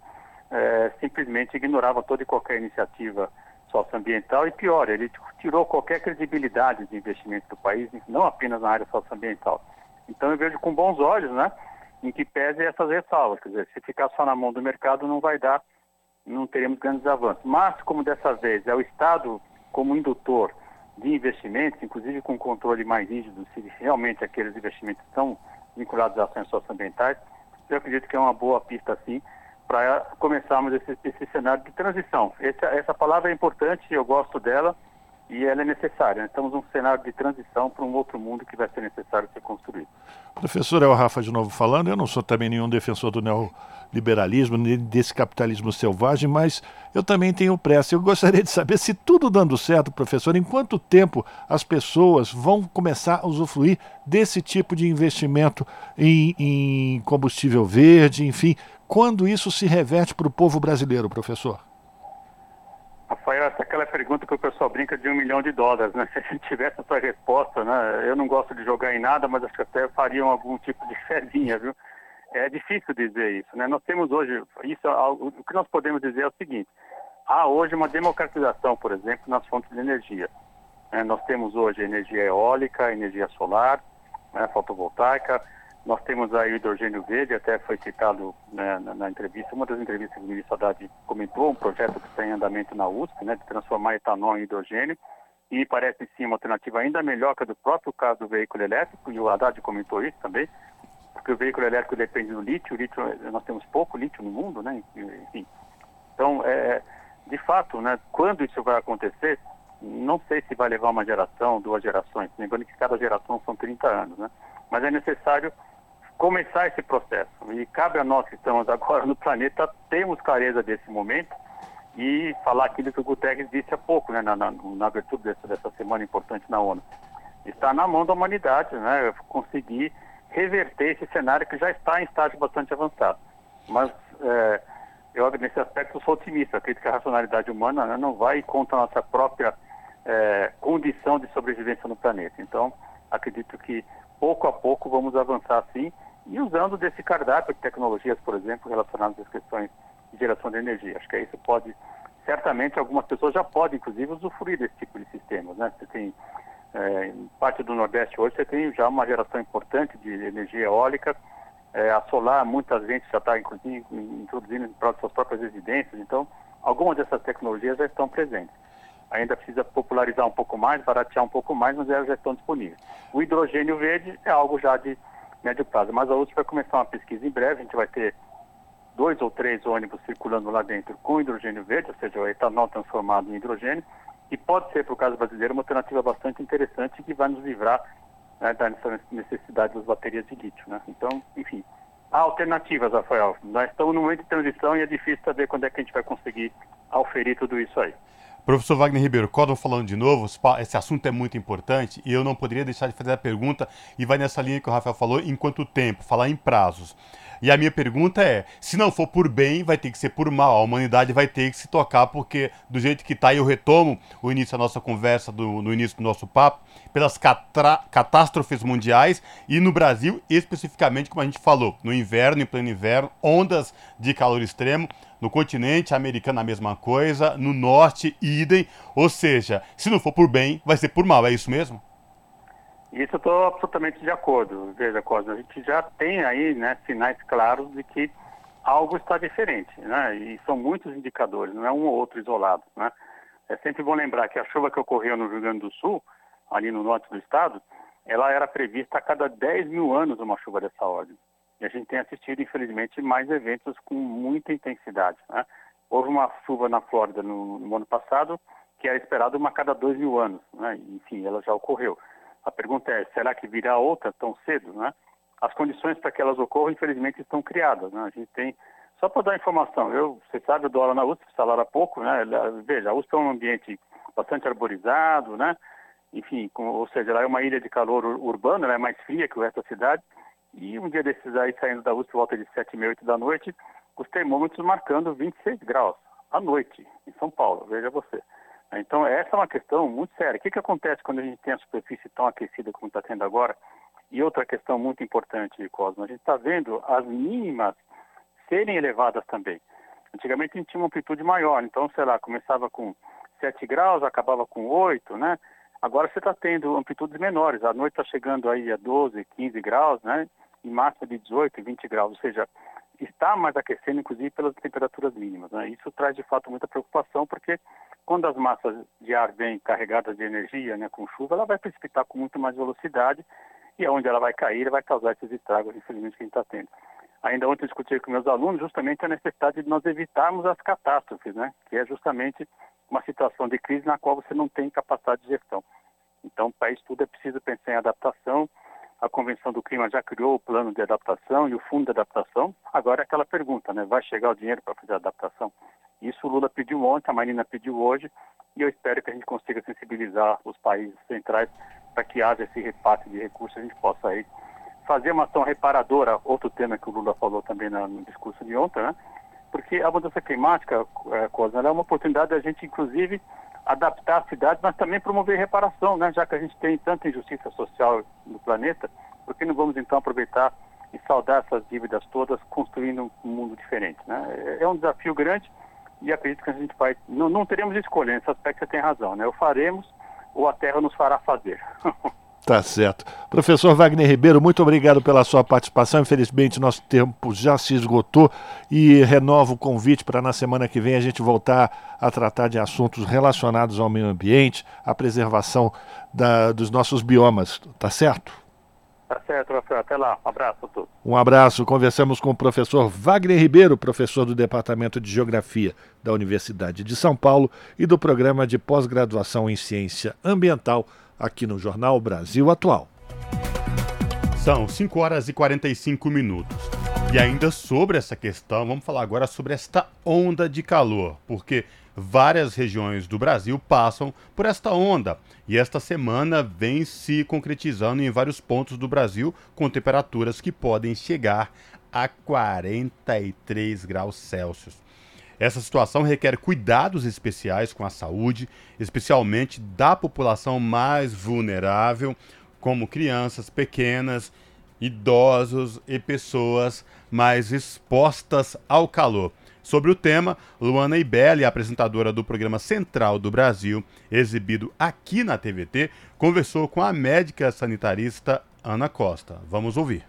Speaker 20: é, simplesmente ignorava toda e qualquer iniciativa socioambiental e pior, ele tirou qualquer credibilidade de investimento do país, não apenas na área socioambiental. Então eu vejo com bons olhos, né, em que pese essas ressalvas. Quer dizer, se ficar só na mão do mercado não vai dar, não teremos grandes avanços. Mas, como dessa vez é o Estado como indutor de investimentos, inclusive com controle mais rígido, se realmente aqueles investimentos estão vinculados a ações socioambientais, eu acredito que é uma boa pista, sim, para começarmos esse, esse, cenário de transição. Essa, essa palavra é importante, eu gosto dela, e ela é necessária. Estamos num cenário de transição para um outro mundo que vai ser necessário ser construído.
Speaker 1: Professor, é o Rafa de novo falando. Eu não sou também nenhum defensor do neoliberalismo, nem desse capitalismo selvagem, mas eu também tenho pressa. Eu gostaria de saber se tudo dando certo, professor, em quanto tempo as pessoas vão começar a usufruir desse tipo de investimento em, em combustível verde, enfim, quando isso se reverte para o povo brasileiro, professor?
Speaker 20: Rafael, essa aquela pergunta que o pessoal brinca de um milhão de dólares, né? [LAUGHS] Se a essa resposta, né? Eu não gosto de jogar em nada, mas acho que até fariam algum tipo de [LAUGHS] fezinha, viu? É difícil dizer isso, né? Nós temos hoje, isso, o que nós podemos dizer é o seguinte, há hoje uma democratização, por exemplo, nas fontes de energia. É, nós temos hoje energia eólica, energia solar, né, fotovoltaica, nós temos aí o hidrogênio verde, até foi citado né, na, na, entrevista, uma das entrevistas que o ministro Haddad comentou, um projeto que está em andamento na USP, né, de transformar etanol em hidrogênio, e parece sim uma alternativa ainda melhor que a do próprio caso do veículo elétrico, e o Haddad comentou isso também, porque o veículo elétrico depende do lítio, lítio nós temos pouco lítio no mundo, né, enfim. Então, é, de fato, né, quando isso vai acontecer, não sei se vai levar uma geração, duas gerações, lembrando que cada geração são 30 anos, né, mas é necessário começar esse processo. E cabe a nós que estamos agora no planeta termos clareza desse momento e falar aquilo que o Guterres disse há pouco, né, na, na, na abertura dessa, dessa semana importante na ONU. Está na mão da humanidade, né, conseguir reverter esse cenário que já está em estágio bastante avançado. Mas é, eu, nesse aspecto, sou otimista. Acredito que a racionalidade humana né, não vai contra a nossa própria é, condição de sobrevivência no planeta. Então, acredito que pouco a pouco vamos avançar sim e usando desse cardápio de tecnologias, por exemplo, relacionadas às questões de geração de energia. Acho que isso pode, certamente, algumas pessoas já podem, inclusive, usufruir desse tipo de sistemas. Né? Você tem, é, em parte do Nordeste hoje, você tem já uma geração importante de energia eólica, é, a solar, muita gente já está, inclusive, introduzindo para suas próprias residências, então, algumas dessas tecnologias já estão presentes. Ainda precisa popularizar um pouco mais, baratear um pouco mais, mas elas já estão disponíveis. O hidrogênio verde é algo já de médio prazo. Mas a USP vai começar uma pesquisa em breve, a gente vai ter dois ou três ônibus circulando lá dentro com hidrogênio verde, ou seja, o etanol transformado em hidrogênio, e pode ser, para o caso brasileiro, uma alternativa bastante interessante que vai nos livrar né, da necessidade das baterias de lítio. Né? Então, enfim, há alternativas, Rafael. Nós estamos num momento de transição e é difícil saber quando é que a gente vai conseguir auferir tudo isso aí.
Speaker 3: Professor Wagner Ribeiro, Córdão falando de novo, esse assunto é muito importante e eu não poderia deixar de fazer a pergunta, e vai nessa linha que o Rafael falou, em quanto tempo, falar em prazos. E a minha pergunta é: se não for por bem, vai ter que ser por mal. A humanidade vai ter que se tocar, porque do jeito que está, eu retomo o início da nossa conversa, do, no início do nosso papo, pelas catástrofes mundiais e no Brasil, especificamente, como a gente falou, no inverno, em pleno inverno, ondas de calor extremo. No continente americano, a mesma coisa. No norte, idem. Ou seja, se não for por bem, vai ser por mal. É isso mesmo?
Speaker 20: Isso eu estou absolutamente de acordo. Veja, Cosme, a gente já tem aí né, sinais claros de que algo está diferente, né? E são muitos indicadores, não é um ou outro isolado, né? É sempre bom lembrar que a chuva que ocorreu no Rio Grande do Sul, ali no norte do estado, ela era prevista a cada 10 mil anos uma chuva dessa ordem. E a gente tem assistido, infelizmente, mais eventos com muita intensidade, né? Houve uma chuva na Flórida no, no ano passado que era esperada uma a cada dois mil anos, né? Enfim, ela já ocorreu. A pergunta é, será que virá outra tão cedo, né? As condições para que elas ocorram, infelizmente, estão criadas, né? A gente tem... Só para dar informação, eu, você sabe, eu dou aula na USP, falaram há pouco, né? Veja, a USP é um ambiente bastante arborizado, né? Enfim, com, ou seja, ela é uma ilha de calor urbano, ela é mais fria que o resto da cidade. E um dia desses aí, saindo da USP, volta de 7 e meia, 8 da noite, os termômetros marcando 26 graus à noite, em São Paulo, veja você. Então, essa é uma questão muito séria. O que, que acontece quando a gente tem a superfície tão aquecida como está tendo agora? E outra questão muito importante, Cosmo, a gente está vendo as mínimas serem elevadas também. Antigamente a gente tinha uma amplitude maior, então, sei lá, começava com 7 graus, acabava com 8, né? Agora você está tendo amplitudes menores. A noite está chegando aí a 12, 15 graus, né? E máxima de 18, 20 graus. Ou seja, está mais aquecendo, inclusive, pelas temperaturas mínimas. Né? Isso traz, de fato, muita preocupação, porque quando as massas de ar vêm carregadas de energia, né, com chuva, ela vai precipitar com muito mais velocidade e onde ela vai cair, vai causar esses estragos, infelizmente, que a gente está tendo. Ainda ontem discuti com meus alunos justamente a necessidade de nós evitarmos as catástrofes, né? Que é justamente uma situação de crise na qual você não tem capacidade de gestão. Então, para isso tudo é preciso pensar em adaptação. A Convenção do Clima já criou o plano de adaptação e o fundo de adaptação. Agora é aquela pergunta, né? Vai chegar o dinheiro para fazer a adaptação? Isso o Lula pediu ontem, a Marina pediu hoje, e eu espero que a gente consiga sensibilizar os países centrais para que haja esse repasse de recursos a gente possa aí fazer uma ação reparadora, outro tema que o Lula falou também no discurso de ontem, né? Porque a mudança climática, é, Cosna, é uma oportunidade da gente, inclusive, adaptar a cidade, mas também promover reparação, né? Já que a gente tem tanta injustiça social no planeta, por que não vamos então aproveitar e saldar essas dívidas todas, construindo um mundo diferente, né? É um desafio grande e acredito que a gente vai, não, não teremos escolha, nesse aspecto você tem razão, né? O faremos ou a terra nos fará fazer. [LAUGHS]
Speaker 1: Tá certo. Professor Wagner Ribeiro, muito obrigado pela sua participação. Infelizmente, nosso tempo já se esgotou e renovo o convite para na semana que vem a gente voltar a tratar de assuntos relacionados ao meio ambiente, à preservação da, dos nossos biomas. Tá certo?
Speaker 20: Tá certo, Rafael. Até lá. Um abraço a todos.
Speaker 1: Um abraço. Conversamos com o professor Wagner Ribeiro, professor do Departamento de Geografia da Universidade de São Paulo e do Programa de Pós-Graduação em Ciência Ambiental aqui no Jornal Brasil Atual.
Speaker 3: São 5 horas e 45 minutos. E ainda sobre essa questão, vamos falar agora sobre esta onda de calor, porque várias regiões do Brasil passam por esta onda. E esta semana vem se concretizando em vários pontos do Brasil com temperaturas que podem chegar a 43 graus Celsius. Essa situação requer cuidados especiais com a saúde, especialmente da população mais vulnerável, como crianças pequenas, idosos e pessoas mais expostas ao calor. Sobre o tema, Luana Ibelli, apresentadora do programa Central do Brasil, exibido aqui na TVT, conversou com a médica sanitarista Ana Costa. Vamos ouvir.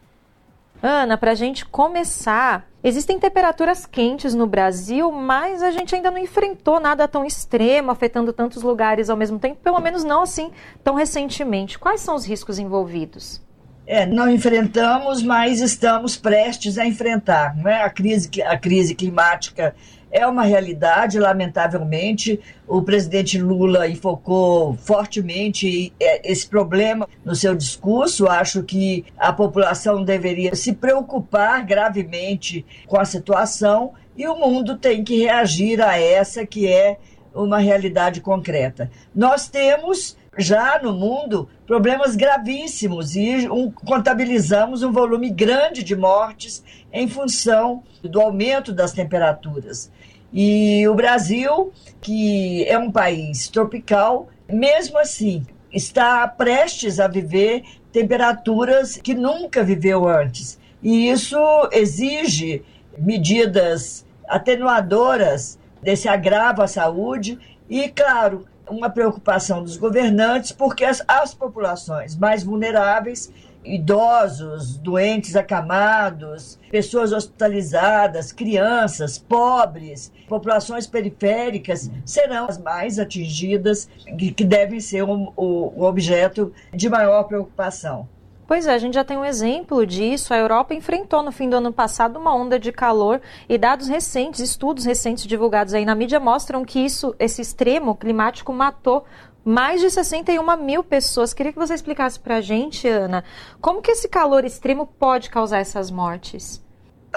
Speaker 21: Ana, para a gente começar, existem temperaturas quentes no Brasil, mas a gente ainda não enfrentou nada tão extremo, afetando tantos lugares ao mesmo tempo, pelo menos não assim tão recentemente. Quais são os riscos envolvidos?
Speaker 22: É, não enfrentamos, mas estamos prestes a enfrentar. Né? A, crise, a crise climática é uma realidade, lamentavelmente. O presidente Lula enfocou fortemente é, esse problema no seu discurso. Acho que a população deveria se preocupar gravemente com a situação e o mundo tem que reagir a essa que é uma realidade concreta. Nós temos já no mundo problemas gravíssimos e um, contabilizamos um volume grande de mortes em função do aumento das temperaturas. E o Brasil, que é um país tropical, mesmo assim, está prestes a viver temperaturas que nunca viveu antes. E isso exige medidas atenuadoras desse agravo à saúde e, claro, uma preocupação dos governantes, porque as, as populações mais vulneráveis idosos, doentes acamados, pessoas hospitalizadas, crianças, pobres, populações periféricas serão as mais atingidas e que devem ser o, objeto de maior preocupação.
Speaker 21: Pois é, a gente já tem um exemplo disso. A Europa enfrentou no fim do ano passado uma onda de calor e dados recentes, estudos recentes divulgados aí na mídia mostram que isso, esse extremo climático matou mais de 61 mil pessoas. Queria que você explicasse para a gente, Ana, como que esse calor extremo pode causar essas mortes?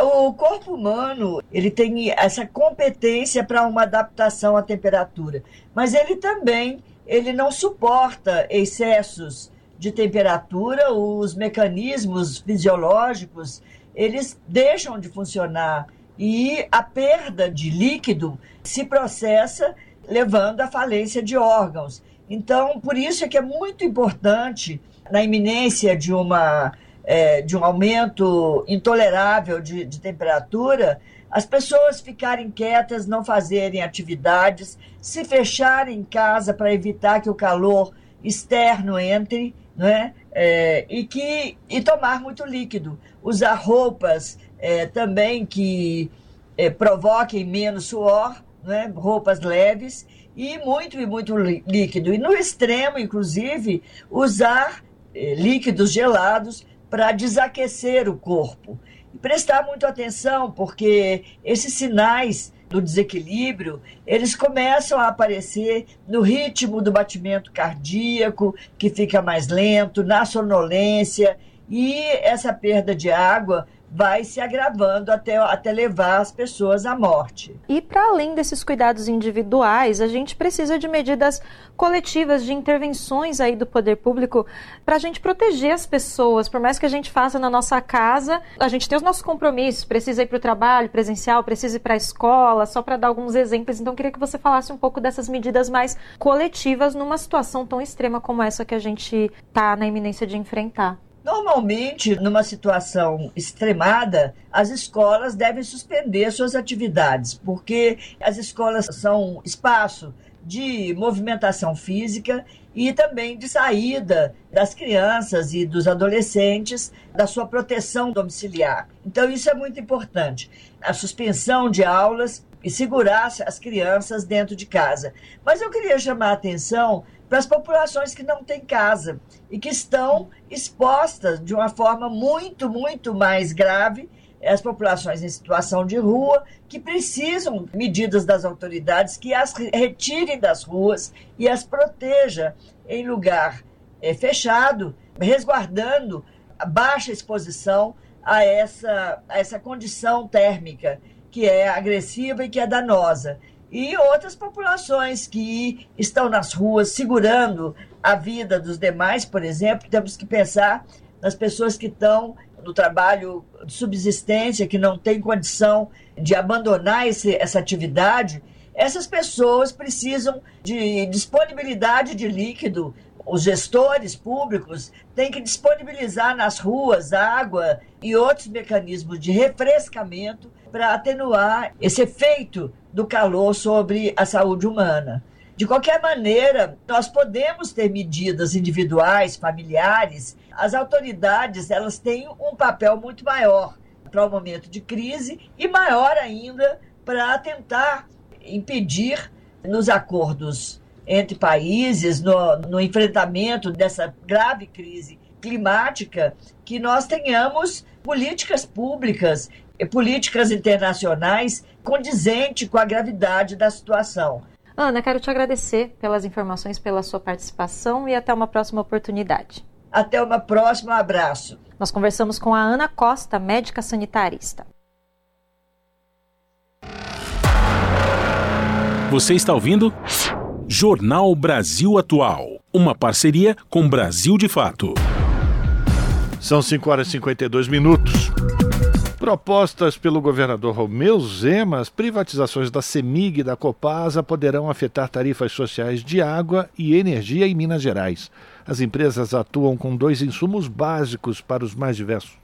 Speaker 22: O corpo humano ele tem essa competência para uma adaptação à temperatura, mas ele também ele não suporta excessos de temperatura, os mecanismos fisiológicos, eles deixam de funcionar e a perda de líquido se processa levando à falência de órgãos. Então, por isso é que é muito importante, na iminência de, uma, é, de um aumento intolerável de, de temperatura, as pessoas ficarem quietas, não fazerem atividades, se fecharem em casa para evitar que o calor externo entre né? É, e que e tomar muito líquido, usar roupas é, também que é, provoquem menos suor, né? roupas leves e muito e muito líquido. E no extremo, inclusive, usar é, líquidos gelados para desaquecer o corpo. E prestar muito atenção, porque esses sinais do desequilíbrio, eles começam a aparecer no ritmo do batimento cardíaco, que fica mais lento, na sonolência, e essa perda de água vai se agravando até, até levar as pessoas à morte.
Speaker 21: E para além desses cuidados individuais, a gente precisa de medidas coletivas, de intervenções aí do poder público para a gente proteger as pessoas. Por mais que a gente faça na nossa casa, a gente tem os nossos compromissos, precisa ir para o trabalho presencial, precisa ir para a escola, só para dar alguns exemplos. Então, queria que você falasse um pouco dessas medidas mais coletivas numa situação tão extrema como essa que a gente está na iminência de enfrentar.
Speaker 22: Normalmente, numa situação extremada, as escolas devem suspender suas atividades, porque as escolas são espaço de movimentação física e também de saída das crianças e dos adolescentes da sua proteção domiciliar. Então, isso é muito importante. A suspensão de aulas e segurar as crianças dentro de casa. Mas eu queria chamar a atenção para as populações que não têm casa e que estão expostas de uma forma muito, muito mais grave as populações em situação de rua que precisam medidas das autoridades que as retirem das ruas e as proteja em lugar é, fechado, resguardando a baixa exposição a essa, a essa condição térmica que é agressiva e que é danosa e outras populações que estão nas ruas segurando a vida dos demais, por exemplo, temos que pensar nas pessoas que estão no trabalho de subsistência, que não têm condição de abandonar esse, essa atividade. Essas pessoas precisam de disponibilidade de líquido. Os gestores públicos têm que disponibilizar nas ruas água e outros mecanismos de refrescamento para atenuar esse efeito do calor sobre a saúde humana. De qualquer maneira, nós podemos ter medidas individuais, familiares. As autoridades, elas têm um papel muito maior para o momento de crise e maior ainda para tentar impedir nos acordos entre países, no, no enfrentamento dessa grave crise climática, que nós tenhamos políticas públicas políticas internacionais condizente com a gravidade da situação.
Speaker 21: Ana, quero te agradecer pelas informações, pela sua participação e até uma próxima oportunidade.
Speaker 22: Até uma próxima, abraço.
Speaker 21: Nós conversamos com a Ana Costa, médica sanitarista.
Speaker 2: Você está ouvindo? Jornal Brasil Atual, uma parceria com Brasil de Fato.
Speaker 1: São 5 horas e 52 minutos. Propostas pelo governador Romeu Zema, as privatizações da CEMIG e da Copasa poderão afetar tarifas sociais de água e energia em Minas Gerais. As empresas atuam com dois insumos básicos para os mais diversos,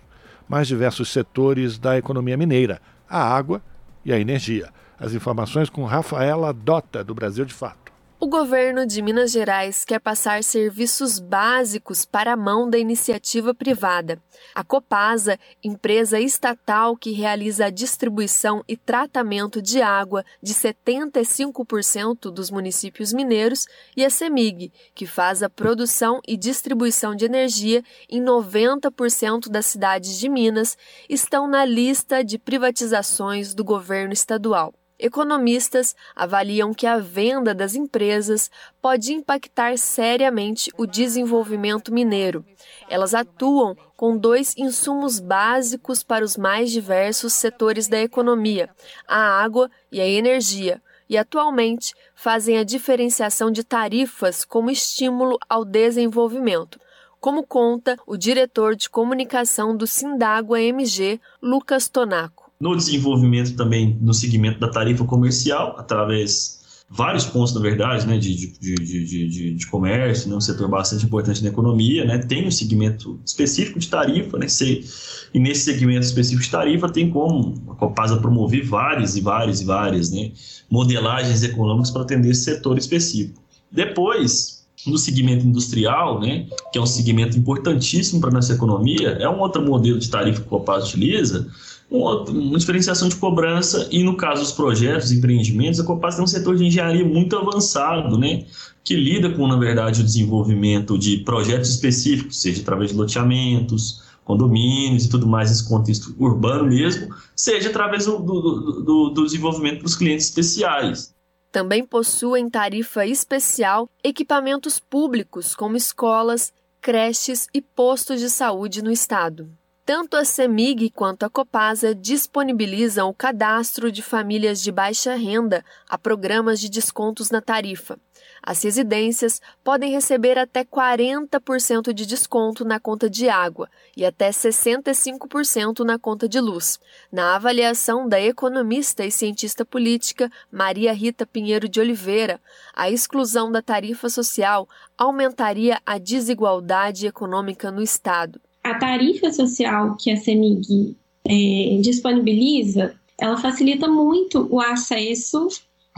Speaker 1: mais diversos setores da economia mineira: a água e a energia. As informações com Rafaela Dota, do Brasil de Fato.
Speaker 23: O governo de Minas Gerais quer passar serviços básicos para a mão da iniciativa privada. A Copasa, empresa estatal que realiza a distribuição e tratamento de água de 75% dos municípios mineiros, e a CEMIG, que faz a produção e distribuição de energia em 90% das cidades de Minas, estão na lista de privatizações do governo estadual. Economistas avaliam que a venda das empresas pode impactar seriamente o desenvolvimento mineiro. Elas atuam com dois insumos básicos para os mais diversos setores da economia: a água e a energia. E atualmente fazem a diferenciação de tarifas como estímulo ao desenvolvimento como conta o diretor de comunicação do Sindágua MG, Lucas Tonaco
Speaker 24: no desenvolvimento também no segmento da tarifa comercial, através vários pontos, na verdade, né, de, de, de, de, de comércio, né, um setor bastante importante na economia, né, tem um segmento específico de tarifa, né, se, e nesse segmento específico de tarifa tem como a Copasa promover várias e várias e várias né, modelagens econômicas para atender esse setor específico. Depois, no segmento industrial, né, que é um segmento importantíssimo para a nossa economia, é um outro modelo de tarifa que a Copasa utiliza, uma diferenciação de cobrança e no caso dos projetos, empreendimentos, a Copasa tem um setor de engenharia muito avançado, né, que lida com, na verdade, o desenvolvimento de projetos específicos, seja através de loteamentos condomínios e tudo mais, nesse contexto urbano mesmo, seja através do, do, do, do desenvolvimento dos clientes especiais.
Speaker 23: Também possuem tarifa especial equipamentos públicos como escolas, creches e postos de saúde no estado. Tanto a CEMIG quanto a Copasa disponibilizam o cadastro de famílias de baixa renda a programas de descontos na tarifa. As residências podem receber até 40% de desconto na conta de água e até 65% na conta de luz. Na avaliação da economista e cientista política Maria Rita Pinheiro de Oliveira, a exclusão da tarifa social aumentaria a desigualdade econômica no Estado.
Speaker 25: A tarifa social que a CEMIG é, disponibiliza, ela facilita muito o acesso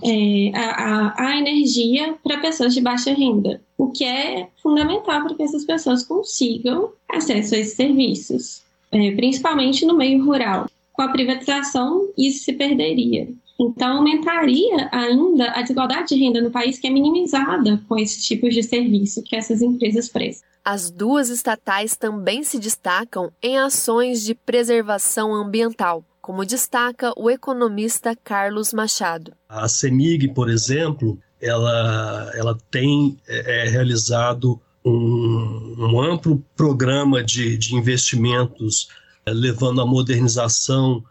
Speaker 25: é, energia para pessoas de baixa renda, o que é fundamental para que essas pessoas consigam acesso a esses serviços, é, principalmente no meio rural. Com a privatização, isso se perderia. Então, aumentaria ainda a desigualdade de renda no país, que é minimizada com esses tipos de serviço que essas empresas prestam.
Speaker 23: As duas estatais também se destacam em ações de preservação ambiental como destaca o economista Carlos Machado.
Speaker 26: A CEMIG, por exemplo, ela, ela tem é, é, realizado um, um, amplo programa de, de investimentos é, levando à modernização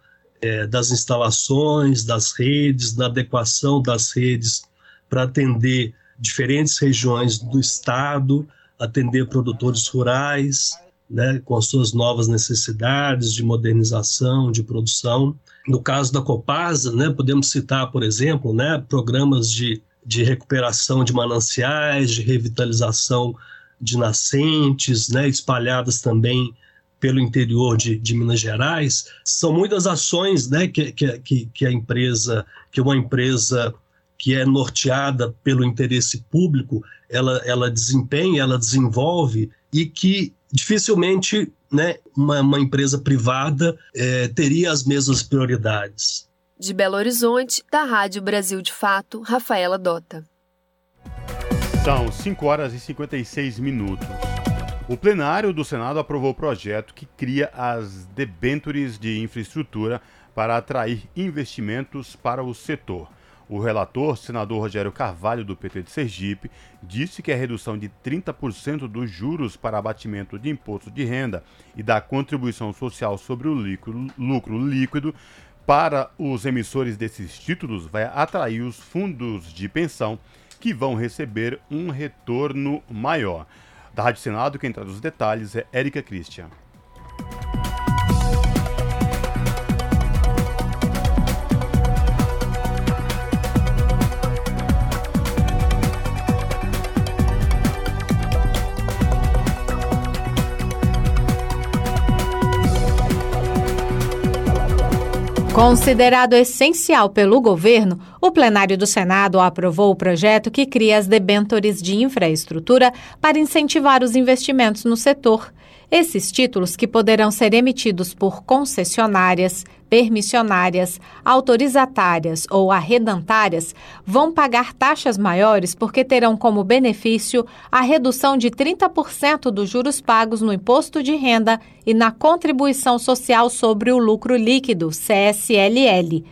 Speaker 26: é, das instalações, das redes, na adequação das redes para atender diferentes regiões do estado, atender produtores rurais, né, com as suas novas necessidades de modernização, de produção. No caso da Copasa, né, podemos citar, por exemplo, né, programas de, de recuperação de mananciais, de revitalização de nascentes, né, espalhadas também pelo interior de, de, Minas Gerais. São muitas ações né, que, que, que a empresa, que uma empresa que é norteada pelo interesse público, ela, ela desempenha, ela desenvolve e que dificilmente né, uma, uma empresa privada é, teria as mesmas prioridades.
Speaker 23: De Belo Horizonte, da Rádio Brasil de Fato, Rafaela Dota.
Speaker 3: São 5 horas e 56 minutos. O plenário do Senado aprovou o projeto que cria as debêntures de infraestrutura para atrair investimentos para o setor. O relator, senador Rogério Carvalho, do PT de Sergipe, disse que a redução de 30% dos juros para abatimento de imposto de renda e da contribuição social sobre o lucro líquido para os emissores desses títulos vai atrair os fundos de pensão que vão receber um retorno maior. Da Rádio Senado, quem traz os detalhes é Érica Christian.
Speaker 27: Considerado essencial pelo governo, o plenário do Senado aprovou o projeto que cria as debêntures de infraestrutura para incentivar os investimentos no setor. Esses títulos, que poderão ser emitidos por concessionárias, permissionárias, autorizatárias ou arredantárias, vão pagar taxas maiores porque terão como benefício a redução de 30% dos juros pagos no imposto de renda e na contribuição social sobre o lucro líquido, CSLL.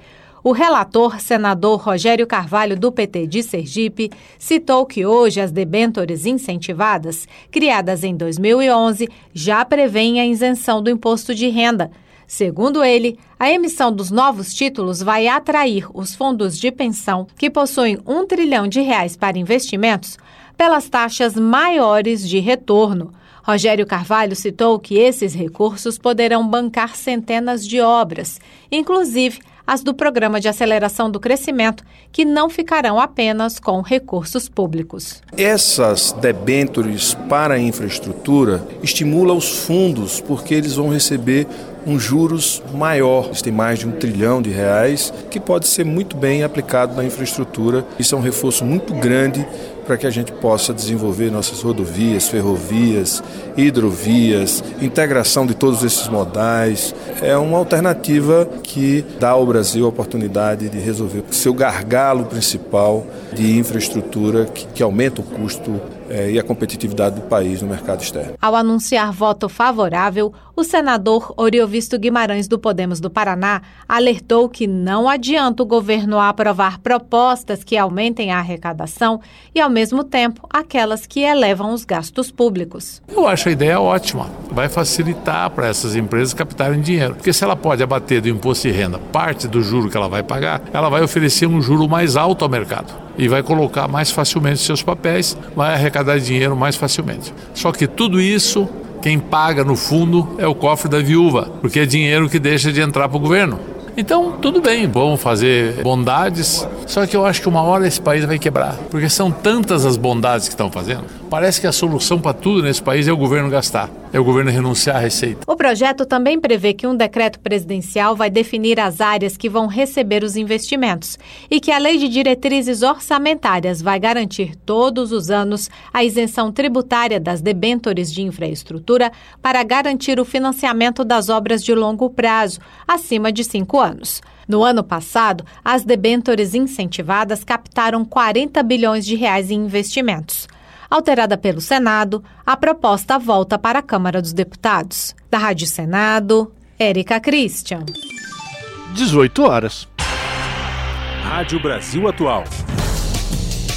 Speaker 27: O relator, senador Rogério Carvalho, do PT de Sergipe, citou que hoje as debêntures incentivadas, criadas em 2011, já prevêem a isenção do imposto de renda. Segundo ele, a emissão dos novos títulos vai atrair os fundos de pensão, que possuem um trilhão de reais para investimentos, pelas taxas maiores de retorno. Rogério Carvalho citou que esses recursos poderão bancar centenas de obras, inclusive as do Programa de Aceleração do Crescimento, que não ficarão apenas com recursos públicos.
Speaker 28: Essas debêntures para a infraestrutura estimulam os fundos, porque eles vão receber um juros maior. Eles têm mais de um trilhão de reais, que pode ser muito bem aplicado na infraestrutura. Isso é um reforço muito grande para que a gente possa desenvolver nossas rodovias, ferrovias, hidrovias, integração de todos esses modais. É uma alternativa que dá ao Brasil a oportunidade de resolver o seu gargalo principal de infraestrutura que, que aumenta o custo é, e a competitividade do país no mercado externo.
Speaker 27: Ao anunciar voto favorável, o senador Oriovisto Guimarães do Podemos do Paraná alertou que não adianta o governo aprovar propostas que aumentem a arrecadação e, ao mesmo tempo, aquelas que elevam os gastos públicos.
Speaker 29: Eu acho a ideia ótima. Vai facilitar para essas empresas captarem dinheiro. Porque se ela pode abater do imposto de renda parte do juro que ela vai pagar, ela vai oferecer um juro mais alto ao mercado e vai colocar mais facilmente seus papéis, vai arrecadar dinheiro mais facilmente. Só que tudo isso, quem paga no fundo é o cofre da viúva, porque é dinheiro que deixa de entrar para o governo. Então, tudo bem, vamos fazer bondades, só que eu acho que uma hora esse país vai quebrar, porque são tantas as bondades que estão fazendo. Parece que a solução para tudo nesse país é o governo gastar, é o governo renunciar à receita.
Speaker 27: O projeto também prevê que um decreto presidencial vai definir as áreas que vão receber os investimentos e que a lei de diretrizes orçamentárias vai garantir todos os anos a isenção tributária das debêntures de infraestrutura para garantir o financiamento das obras de longo prazo, acima de cinco anos anos. No ano passado, as debêntures incentivadas captaram 40 bilhões de reais em investimentos. Alterada pelo Senado, a proposta volta para a Câmara dos Deputados. Da Rádio Senado, Érica Christian.
Speaker 1: 18 horas.
Speaker 2: Rádio Brasil Atual.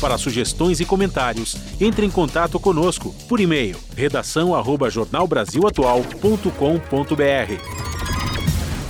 Speaker 2: Para sugestões e comentários, entre em contato conosco por e-mail redação@jornalbrasilatual.com.br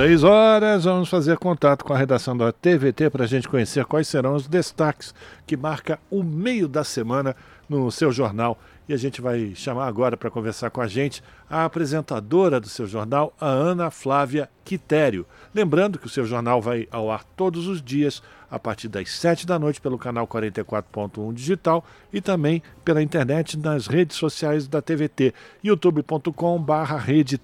Speaker 1: Seis horas, vamos fazer contato com a redação da TVT para a gente conhecer quais serão os destaques que marca o meio da semana no seu jornal. E a gente vai chamar agora para conversar com a gente a apresentadora do seu jornal, a Ana Flávia Quitério. Lembrando que o seu jornal vai ao ar todos os dias, a partir das 7 da noite, pelo canal 44.1 digital e também pela internet nas redes sociais da TVT, youtube.com/rede.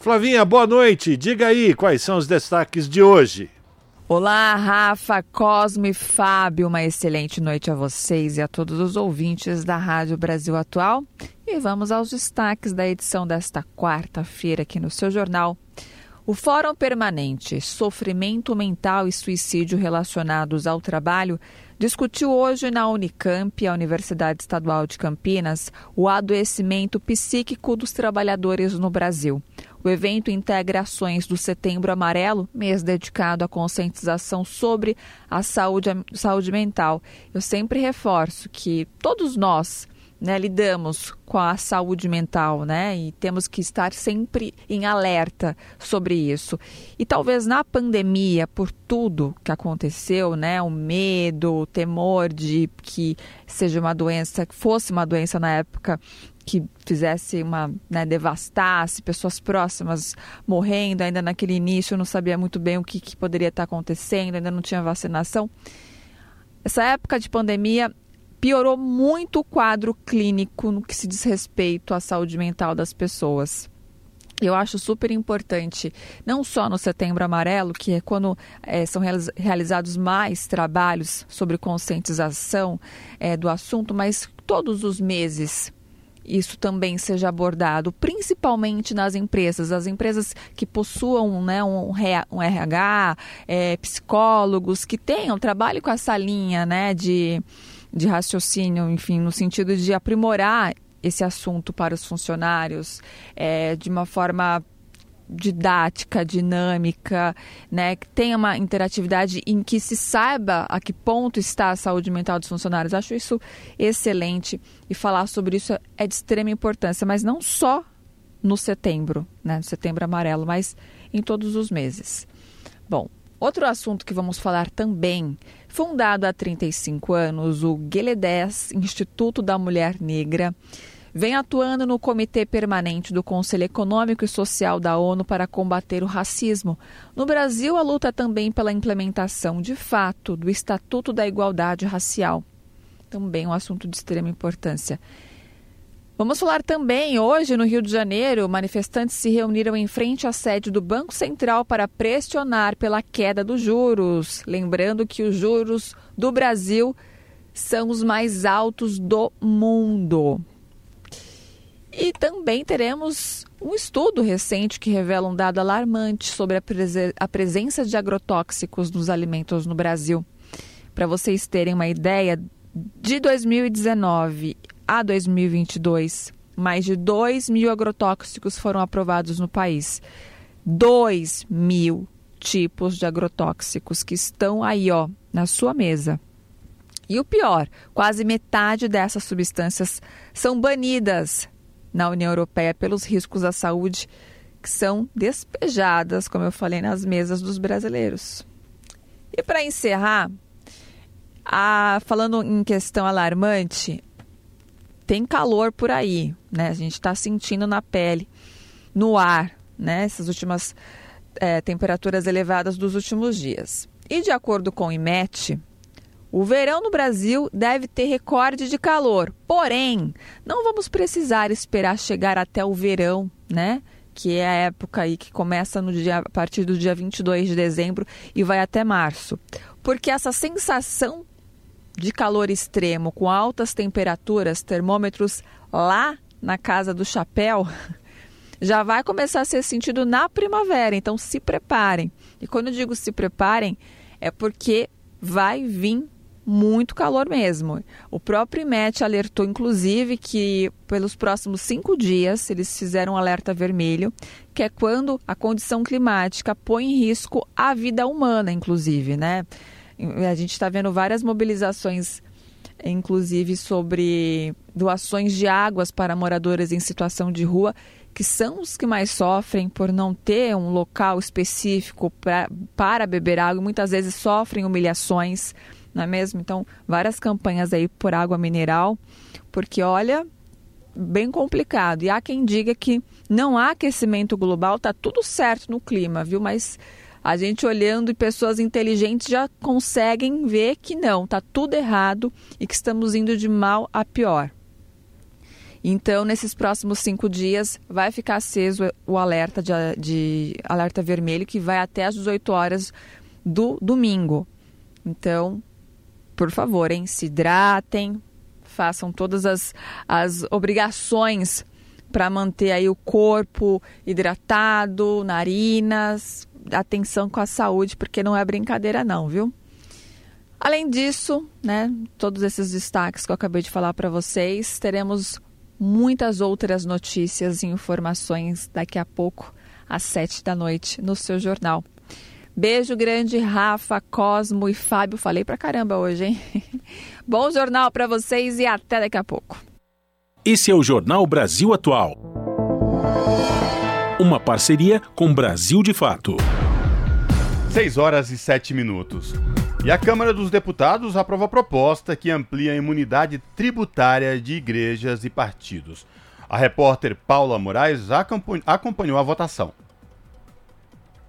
Speaker 1: Flavinha, boa noite. Diga aí quais são os destaques de hoje.
Speaker 30: Olá, Rafa, Cosmo e Fábio. Uma excelente noite a vocês e a todos os ouvintes da Rádio Brasil Atual. E vamos aos destaques da edição desta quarta-feira aqui no seu jornal. O Fórum Permanente Sofrimento Mental e Suicídio Relacionados ao Trabalho discutiu hoje na Unicamp, a Universidade Estadual de Campinas, o adoecimento psíquico dos trabalhadores no Brasil. O evento integra ações do Setembro Amarelo, mês dedicado à conscientização sobre a saúde, saúde mental. Eu sempre reforço que todos nós né, lidamos com a saúde mental, né? E temos que estar sempre em alerta sobre isso. E talvez na pandemia, por tudo que aconteceu, né, o medo, o temor de que seja uma doença, que fosse uma doença na época que fizesse uma, né, devastasse pessoas próximas morrendo, ainda naquele início não sabia muito bem o que, que poderia estar acontecendo, ainda não tinha vacinação. Essa época de pandemia piorou muito o quadro clínico no que se diz respeito à saúde mental das pessoas. Eu acho super importante, não só no Setembro Amarelo, que é quando é, são realizados mais trabalhos sobre conscientização é, do assunto, mas todos os meses isso também seja abordado, principalmente nas empresas, as empresas que possuam né, um, um RH, é, psicólogos, que tenham, trabalhe com essa linha né, de, de raciocínio, enfim, no sentido de aprimorar esse assunto para os funcionários é, de uma forma didática, dinâmica, né, que tenha uma interatividade em que se saiba a que ponto está a saúde mental dos funcionários. Acho isso excelente e falar sobre isso é de extrema importância, mas não só no setembro, né, no setembro amarelo, mas em todos os meses. Bom, outro assunto que vamos falar também, fundado há 35 anos, o GELE 10, Instituto da Mulher Negra, vem atuando no Comitê Permanente do Conselho Econômico e Social da ONU para combater o racismo. No Brasil, a luta é também pela implementação de fato do Estatuto da Igualdade Racial. Também um assunto de extrema importância. Vamos falar também, hoje no Rio de Janeiro, manifestantes se reuniram em frente à sede do Banco Central para pressionar pela queda dos juros. Lembrando que os juros do Brasil são os mais altos do mundo. E também teremos um estudo recente que revela um dado alarmante sobre a, prese a presença de agrotóxicos nos alimentos no Brasil. Para vocês terem uma ideia, de 2019 a 2022, mais de 2 mil agrotóxicos foram aprovados no país. 2 mil tipos de agrotóxicos que estão aí, ó, na sua mesa. E o pior, quase metade dessas substâncias são banidas na União Europeia pelos riscos à saúde que são despejadas, como eu falei, nas mesas dos brasileiros. E para encerrar, a, falando em questão alarmante, tem calor por aí, né? A gente está sentindo na pele, no ar, né? Essas últimas é, temperaturas elevadas dos últimos dias. E de acordo com o IMET, o verão no Brasil deve ter recorde de calor. Porém, não vamos precisar esperar chegar até o verão, né? Que é a época aí que começa no dia, a partir do dia 22 de dezembro e vai até março. Porque essa sensação de calor extremo com altas temperaturas, termômetros lá na casa do chapéu, [LAUGHS] já vai começar a ser sentido na primavera. Então se preparem. E quando eu digo se preparem, é porque vai vir muito calor mesmo. O próprio IMET alertou, inclusive, que pelos próximos cinco dias eles fizeram um alerta vermelho, que é quando a condição climática põe em risco a vida humana, inclusive, né? A gente está vendo várias mobilizações, inclusive sobre doações de águas para moradores em situação de rua, que são os que mais sofrem por não ter um local específico pra, para beber água, muitas vezes sofrem humilhações não é mesmo? Então, várias campanhas aí por água mineral, porque olha, bem complicado. E há quem diga que não há aquecimento global, tá tudo certo no clima, viu? Mas a gente olhando e pessoas inteligentes já conseguem ver que não, tá tudo errado e que estamos indo de mal a pior. Então, nesses próximos cinco dias, vai ficar aceso o alerta de, de alerta vermelho que vai até às 18 horas do domingo. Então, por favor, hein, se hidratem, façam todas as, as obrigações para manter aí o corpo hidratado, narinas, atenção com a saúde, porque não é brincadeira não, viu? Além disso, né, todos esses destaques que eu acabei de falar para vocês, teremos muitas outras notícias e informações daqui a pouco, às sete da noite, no seu jornal. Beijo grande, Rafa, Cosmo e Fábio. Falei pra caramba hoje, hein? [LAUGHS] Bom jornal para vocês e até daqui a pouco.
Speaker 2: Esse é o Jornal Brasil Atual. Uma parceria com Brasil de Fato.
Speaker 3: 6 horas e 7 minutos. E a Câmara dos Deputados aprova a proposta que amplia a imunidade tributária de igrejas e partidos. A repórter Paula Moraes acompanhou a votação.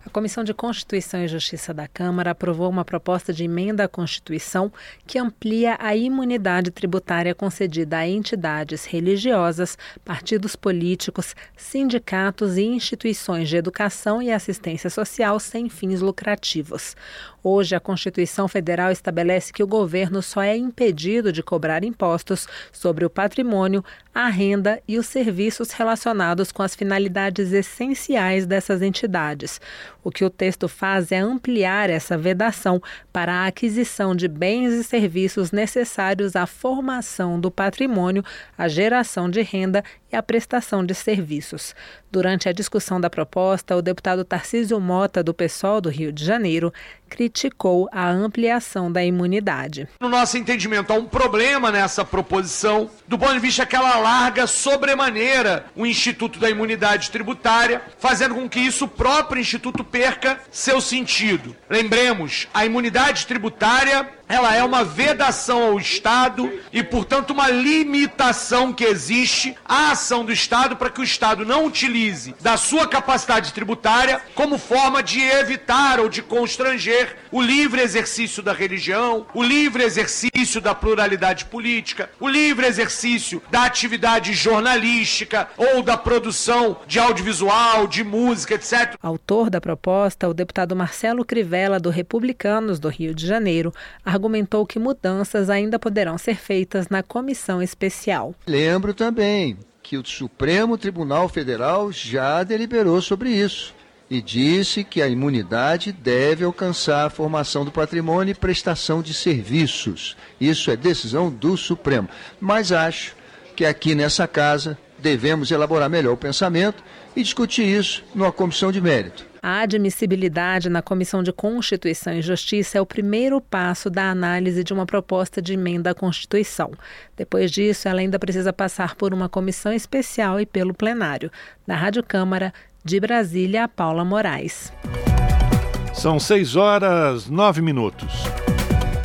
Speaker 31: A Comissão de Constituição e Justiça da Câmara aprovou uma proposta de emenda à Constituição que amplia a imunidade tributária concedida a entidades religiosas, partidos políticos, sindicatos e instituições de educação e assistência social sem fins lucrativos. Hoje, a Constituição Federal estabelece que o governo só é impedido de cobrar impostos sobre o patrimônio, a renda e os serviços relacionados com as finalidades essenciais dessas entidades. O que o texto faz é ampliar essa vedação para a aquisição de bens e serviços necessários à formação do patrimônio, à geração de renda e à prestação de serviços. Durante a discussão da proposta, o deputado Tarcísio Mota, do PSOL do Rio de Janeiro, criticou a ampliação da imunidade.
Speaker 32: No nosso entendimento, há um problema nessa proposição, do ponto de vista que ela larga sobremaneira o Instituto da Imunidade Tributária, fazendo com que isso próprio Instituto perca seu sentido. Lembremos, a imunidade tributária ela é uma vedação ao Estado e, portanto, uma limitação que existe à ação do Estado para que o Estado não utilize da sua capacidade tributária como forma de evitar ou de constranger o livre exercício da religião, o livre exercício da pluralidade política, o livre exercício da atividade jornalística ou da produção de audiovisual, de música, etc.
Speaker 31: Autor da proposta, o deputado Marcelo Crivella, do Republicanos do Rio de Janeiro, argumentou que mudanças ainda poderão ser feitas na comissão especial.
Speaker 33: Lembro também que o Supremo Tribunal Federal já deliberou sobre isso e disse que a imunidade deve alcançar a formação do patrimônio e prestação de serviços. Isso é decisão do Supremo. Mas acho que aqui nessa casa devemos elaborar melhor o pensamento e discutir isso numa comissão de mérito.
Speaker 31: A admissibilidade na Comissão de Constituição e Justiça é o primeiro passo da análise de uma proposta de emenda à Constituição. Depois disso, ela ainda precisa passar por uma comissão especial e pelo plenário. Da Rádio Câmara, de Brasília, Paula Moraes.
Speaker 1: São 6 horas 9 minutos.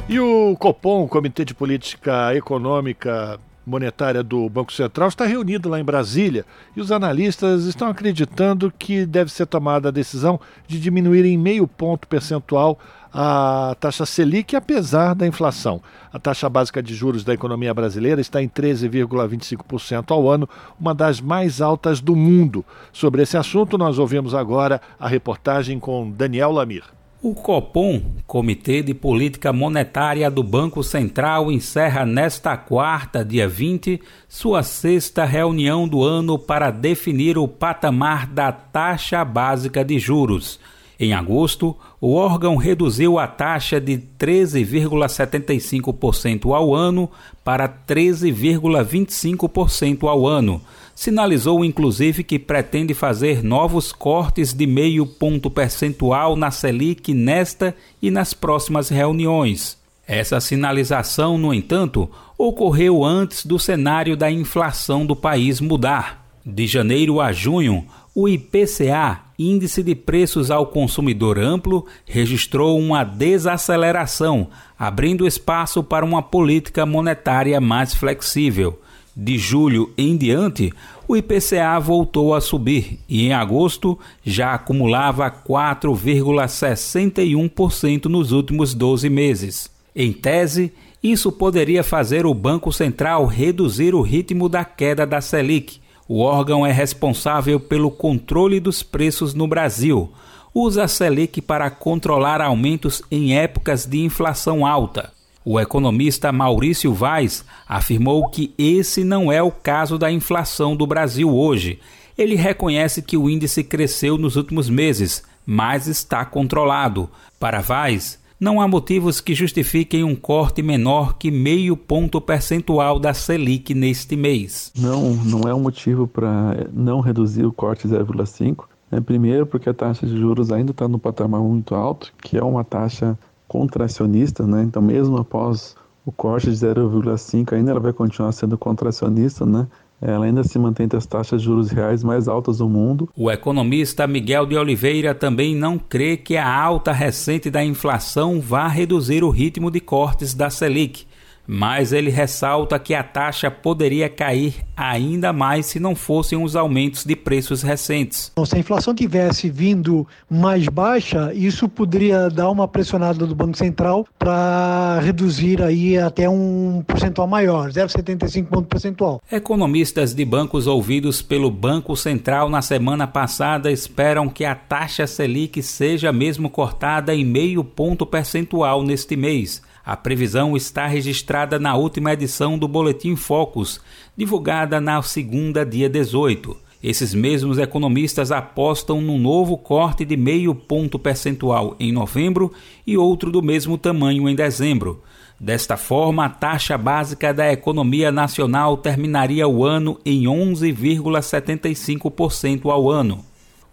Speaker 1: E o Copom, Comitê de Política Econômica monetária do Banco Central está reunido lá em Brasília e os analistas estão acreditando que deve ser tomada a decisão de diminuir em meio ponto percentual a taxa Selic, apesar da inflação. A taxa básica de juros da economia brasileira está em 13,25% ao ano, uma das mais altas do mundo. Sobre esse assunto, nós ouvimos agora a reportagem com Daniel Lamir.
Speaker 16: O Copom, Comitê de Política Monetária do Banco Central, encerra nesta quarta, dia 20, sua sexta reunião do ano para definir o patamar da taxa básica de juros. Em agosto, o órgão reduziu a taxa de 13,75% ao ano para 13,25% ao ano sinalizou inclusive que pretende fazer novos cortes de meio ponto percentual na Selic nesta e nas próximas reuniões. Essa sinalização, no entanto, ocorreu antes do cenário da inflação do país mudar. De janeiro a junho, o IPCA, Índice de Preços ao Consumidor Amplo, registrou uma desaceleração, abrindo espaço para uma política monetária mais flexível. De julho em diante, o IPCA voltou a subir e em agosto já acumulava 4,61% nos últimos 12 meses. Em tese, isso poderia fazer o Banco Central reduzir o ritmo da queda da Selic. O órgão é responsável pelo controle dos preços no Brasil. Usa a Selic para controlar aumentos em épocas de inflação alta. O economista Maurício Vaz afirmou que esse não é o caso da inflação do Brasil hoje. Ele reconhece que o índice cresceu nos últimos meses, mas está controlado. Para Vaz, não há motivos que justifiquem um corte menor que meio ponto percentual da Selic neste mês.
Speaker 34: Não, não é um motivo para não reduzir o corte 0,5. É, primeiro, porque a taxa de juros ainda está no patamar muito alto, que é uma taxa contracionista, né? Então, mesmo após o corte de 0,5, ainda ela vai continuar sendo contracionista, né? Ela ainda se mantém entre as taxas de juros reais mais altas do mundo.
Speaker 16: O economista Miguel de Oliveira também não crê que a alta recente da inflação vá reduzir o ritmo de cortes da Selic mas ele ressalta que a taxa poderia cair ainda mais se não fossem os aumentos de preços recentes.
Speaker 35: Se a inflação tivesse vindo mais baixa, isso poderia dar uma pressionada do Banco Central para reduzir aí até um percentual maior, 0,75 ponto percentual.
Speaker 16: Economistas de bancos ouvidos pelo Banco Central na semana passada esperam que a taxa Selic seja mesmo cortada em meio ponto percentual neste mês a previsão está registrada na última edição do Boletim Focus, divulgada na segunda, dia 18. Esses mesmos economistas apostam num novo corte de meio ponto percentual em novembro e outro do mesmo tamanho em dezembro. Desta forma, a taxa básica da economia nacional terminaria o ano em 11,75% ao ano.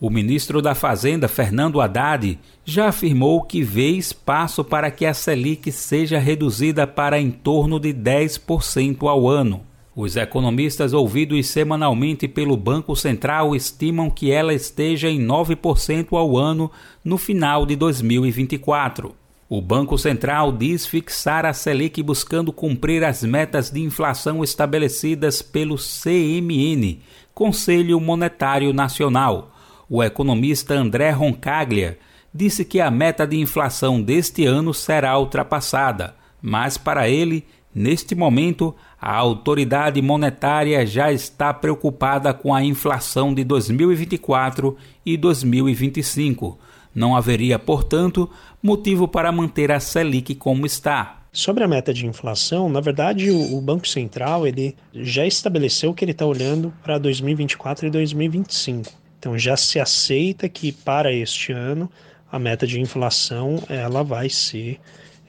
Speaker 16: O ministro da Fazenda, Fernando Haddad, já afirmou que vê espaço para que a Selic seja reduzida para em torno de 10% ao ano. Os economistas ouvidos semanalmente pelo Banco Central estimam que ela esteja em 9% ao ano no final de 2024. O Banco Central diz fixar a Selic buscando cumprir as metas de inflação estabelecidas pelo CMN, Conselho Monetário Nacional. O economista André Roncaglia disse que a meta de inflação deste ano será ultrapassada, mas para ele, neste momento, a autoridade monetária já está preocupada com a inflação de 2024 e 2025. Não haveria, portanto, motivo para manter a Selic como está.
Speaker 36: Sobre a meta de inflação, na verdade, o, Banco Central ele já estabeleceu que ele está olhando para 2024 e 2025. Então já se aceita que para este ano a meta de inflação ela vai ser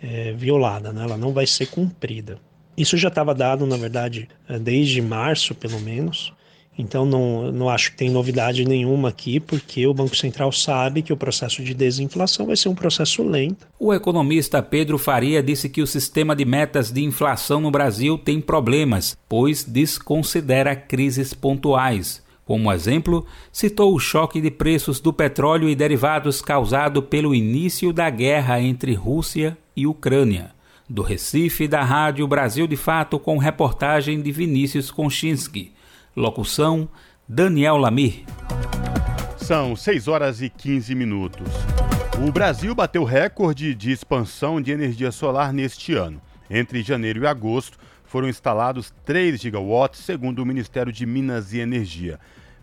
Speaker 36: é, violada, né? ela não vai ser cumprida. Isso já estava dado, na verdade, é, desde março, pelo menos. Então, não, não acho que tem novidade nenhuma aqui, porque o Banco Central sabe que o processo de desinflação vai ser um processo lento.
Speaker 16: O economista Pedro Faria disse que o sistema de metas de inflação no Brasil tem problemas, pois desconsidera crises pontuais. Como exemplo, citou o choque de preços do petróleo e derivados causado pelo início da guerra entre Rússia e Ucrânia. Do Recife, da Rádio Brasil de Fato, com reportagem de Vinícius Konchinski. Locução: Daniel Lamir.
Speaker 3: São 6 horas e 15 minutos. O Brasil bateu recorde de expansão de energia solar neste ano. Entre janeiro e agosto, foram instalados 3 gigawatts, segundo o Ministério de Minas e Energia.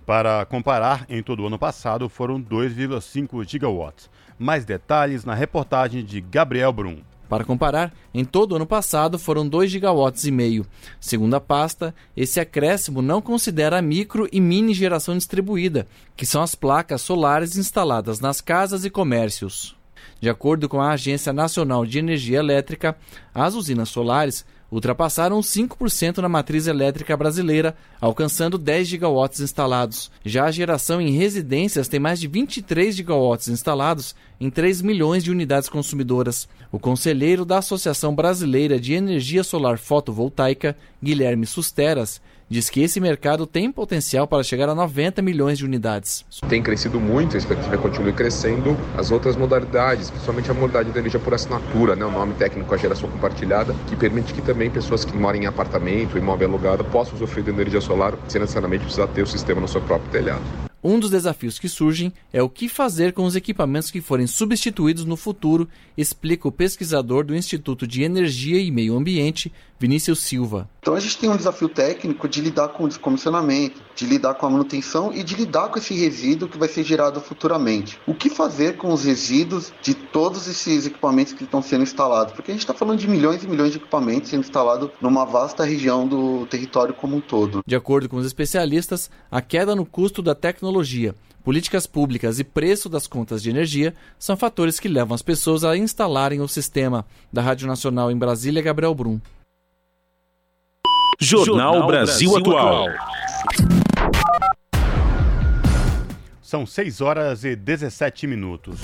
Speaker 3: Para comparar, em todo o ano passado foram 2,5 gigawatts. Mais detalhes na reportagem de Gabriel Brum.
Speaker 37: Para comparar, em todo o ano passado foram 2 gigawatts e meio. Segundo a pasta, esse acréscimo não considera a micro e mini geração distribuída, que são as placas solares instaladas nas casas e comércios. De acordo com a Agência Nacional de Energia Elétrica, as usinas solares ultrapassaram 5% na matriz elétrica brasileira, alcançando 10 gigawatts instalados. Já a geração em residências tem mais de 23 gigawatts instalados em 3 milhões de unidades consumidoras. O conselheiro da Associação Brasileira de Energia Solar Fotovoltaica, Guilherme Susteras, diz que esse mercado tem potencial para chegar a 90 milhões de unidades.
Speaker 38: Tem crescido muito, a expectativa continua crescendo. As outras modalidades, principalmente a modalidade de energia por assinatura, né, o nome técnico a geração compartilhada, que permite que também pessoas que moram em apartamento, imóvel alugado, possam usufruir de energia solar sem necessariamente precisar ter o sistema no seu próprio telhado.
Speaker 37: Um dos desafios que surgem é o que fazer com os equipamentos que forem substituídos no futuro, explica o pesquisador do Instituto de Energia e Meio Ambiente, Vinícius Silva.
Speaker 39: Então a gente tem um desafio técnico de lidar com o descomissionamento, de lidar com a manutenção e de lidar com esse resíduo que vai ser gerado futuramente. O que fazer com os resíduos de todos esses equipamentos que estão sendo instalados? Porque a gente está falando de milhões e milhões de equipamentos sendo instalados numa vasta região do território como um todo.
Speaker 37: De acordo com os especialistas, a queda no custo da tecnologia políticas públicas e preço das contas de energia são fatores que levam as pessoas a instalarem o sistema. Da Rádio Nacional em Brasília, Gabriel Brum.
Speaker 2: Jornal Brasil Atual.
Speaker 3: São 6 horas e 17 minutos.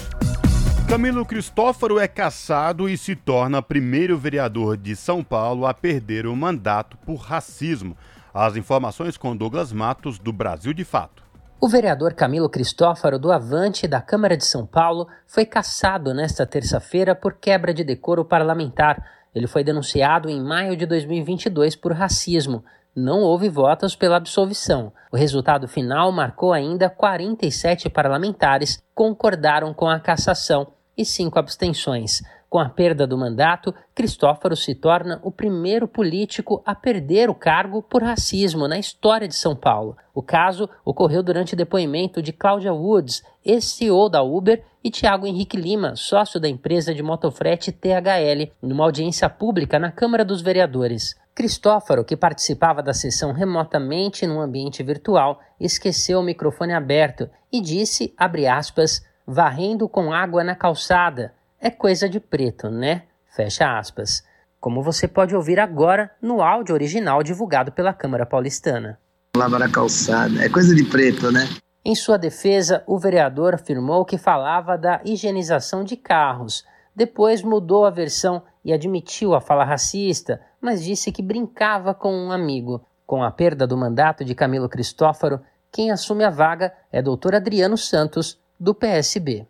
Speaker 3: Camilo Cristófaro é caçado e se torna primeiro vereador de São Paulo a perder o mandato por racismo. As informações com Douglas Matos, do Brasil de Fato.
Speaker 40: O vereador Camilo Cristófaro, do Avante da Câmara de São Paulo, foi caçado nesta terça-feira por quebra de decoro parlamentar. Ele foi denunciado em maio de 2022 por racismo. Não houve votos pela absolvição. O resultado final marcou ainda 47 parlamentares concordaram com a cassação e cinco abstenções. Com a perda do mandato, Cristófaro se torna o primeiro político a perder o cargo por racismo na história de São Paulo. O caso ocorreu durante depoimento de Cláudia Woods, ex-CEO da Uber, e Tiago Henrique Lima, sócio da empresa de motofrete THL, numa audiência pública na Câmara dos Vereadores. Cristófaro, que participava da sessão remotamente num ambiente virtual, esqueceu o microfone aberto e disse, abre aspas, varrendo com água na calçada, é coisa de preto, né? Fecha aspas. Como você pode ouvir agora no áudio original divulgado pela Câmara Paulistana.
Speaker 41: Lava na calçada, é coisa de preto, né?
Speaker 40: Em sua defesa, o vereador afirmou que falava da higienização de carros. Depois mudou a versão e admitiu a fala racista, mas disse que brincava com um amigo. Com a perda do mandato de Camilo Cristófaro, quem assume a vaga é Dr. Adriano Santos, do PSB.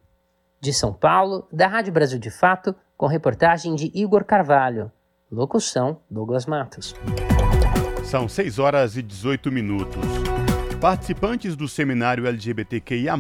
Speaker 40: De São Paulo, da Rádio Brasil de Fato, com reportagem de Igor Carvalho. Locução: Douglas Matos.
Speaker 3: São 6 horas e 18 minutos. Participantes do seminário LGBTQIA,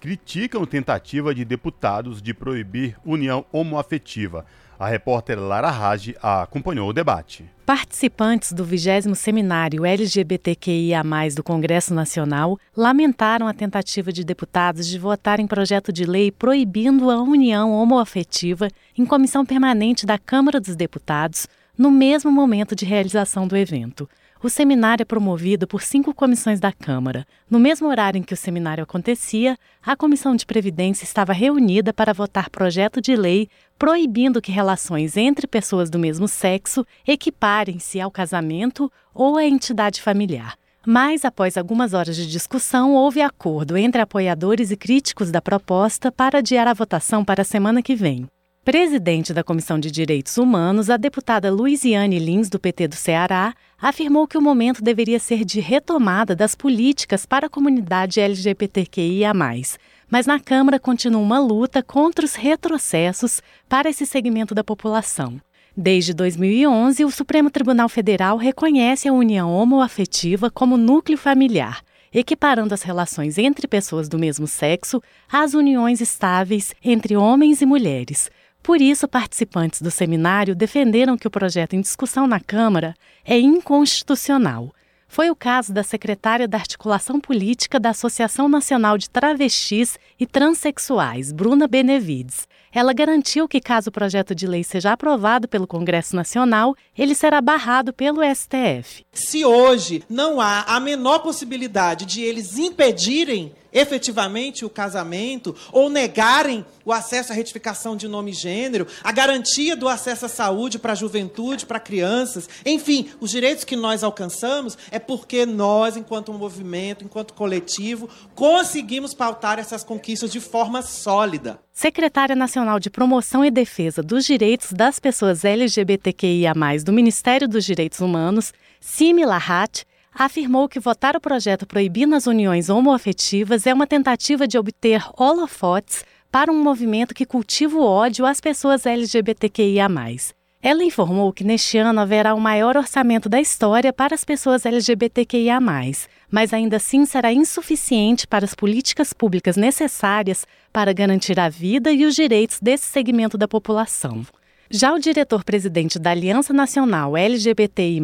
Speaker 3: criticam tentativa de deputados de proibir união homoafetiva. A repórter Lara Rage acompanhou o debate.
Speaker 42: Participantes do 20 Seminário LGBTQIA, do Congresso Nacional, lamentaram a tentativa de deputados de votar em projeto de lei proibindo a união homoafetiva em comissão permanente da Câmara dos Deputados, no mesmo momento de realização do evento. O seminário é promovido por cinco comissões da Câmara. No mesmo horário em que o seminário acontecia, a Comissão de Previdência estava reunida para votar projeto de lei proibindo que relações entre pessoas do mesmo sexo equiparem-se ao casamento ou à entidade familiar. Mas, após algumas horas de discussão, houve acordo entre apoiadores e críticos da proposta para adiar a votação para a semana que vem. Presidente da Comissão de Direitos Humanos, a deputada Luiziane Lins, do PT do Ceará, afirmou que o momento deveria ser de retomada das políticas para a comunidade LGBTQIA. Mas na Câmara continua uma luta contra os retrocessos para esse segmento da população. Desde 2011, o Supremo Tribunal Federal reconhece a união homoafetiva como núcleo familiar, equiparando as relações entre pessoas do mesmo sexo às uniões estáveis entre homens e mulheres por isso, participantes do seminário defenderam que o projeto em discussão na Câmara é inconstitucional. Foi o caso da secretária da Articulação Política da Associação Nacional de Travestis e Transsexuais, Bruna Benevides. Ela garantiu que, caso o projeto de lei seja aprovado pelo Congresso Nacional, ele será barrado pelo STF.
Speaker 36: Se hoje não há a menor possibilidade de eles impedirem efetivamente o casamento ou negarem o acesso à retificação de nome e gênero, a garantia do acesso à saúde para a juventude, para crianças, enfim, os direitos que nós alcançamos é porque nós, enquanto movimento, enquanto coletivo, conseguimos pautar essas conquistas de forma sólida.
Speaker 42: Secretária Nacional de Promoção e Defesa dos Direitos das Pessoas LGBTQIA+, do Ministério dos Direitos Humanos, Simi Lahat, afirmou que votar o projeto proibindo as uniões homoafetivas é uma tentativa de obter holofotes para um movimento que cultiva o ódio às pessoas LGBTQIA. Ela informou que neste ano haverá o maior orçamento da história para as pessoas LGBTQIA, mas ainda assim será insuficiente para as políticas públicas necessárias para garantir a vida e os direitos desse segmento da população. Já o diretor-presidente da Aliança Nacional LGBTI,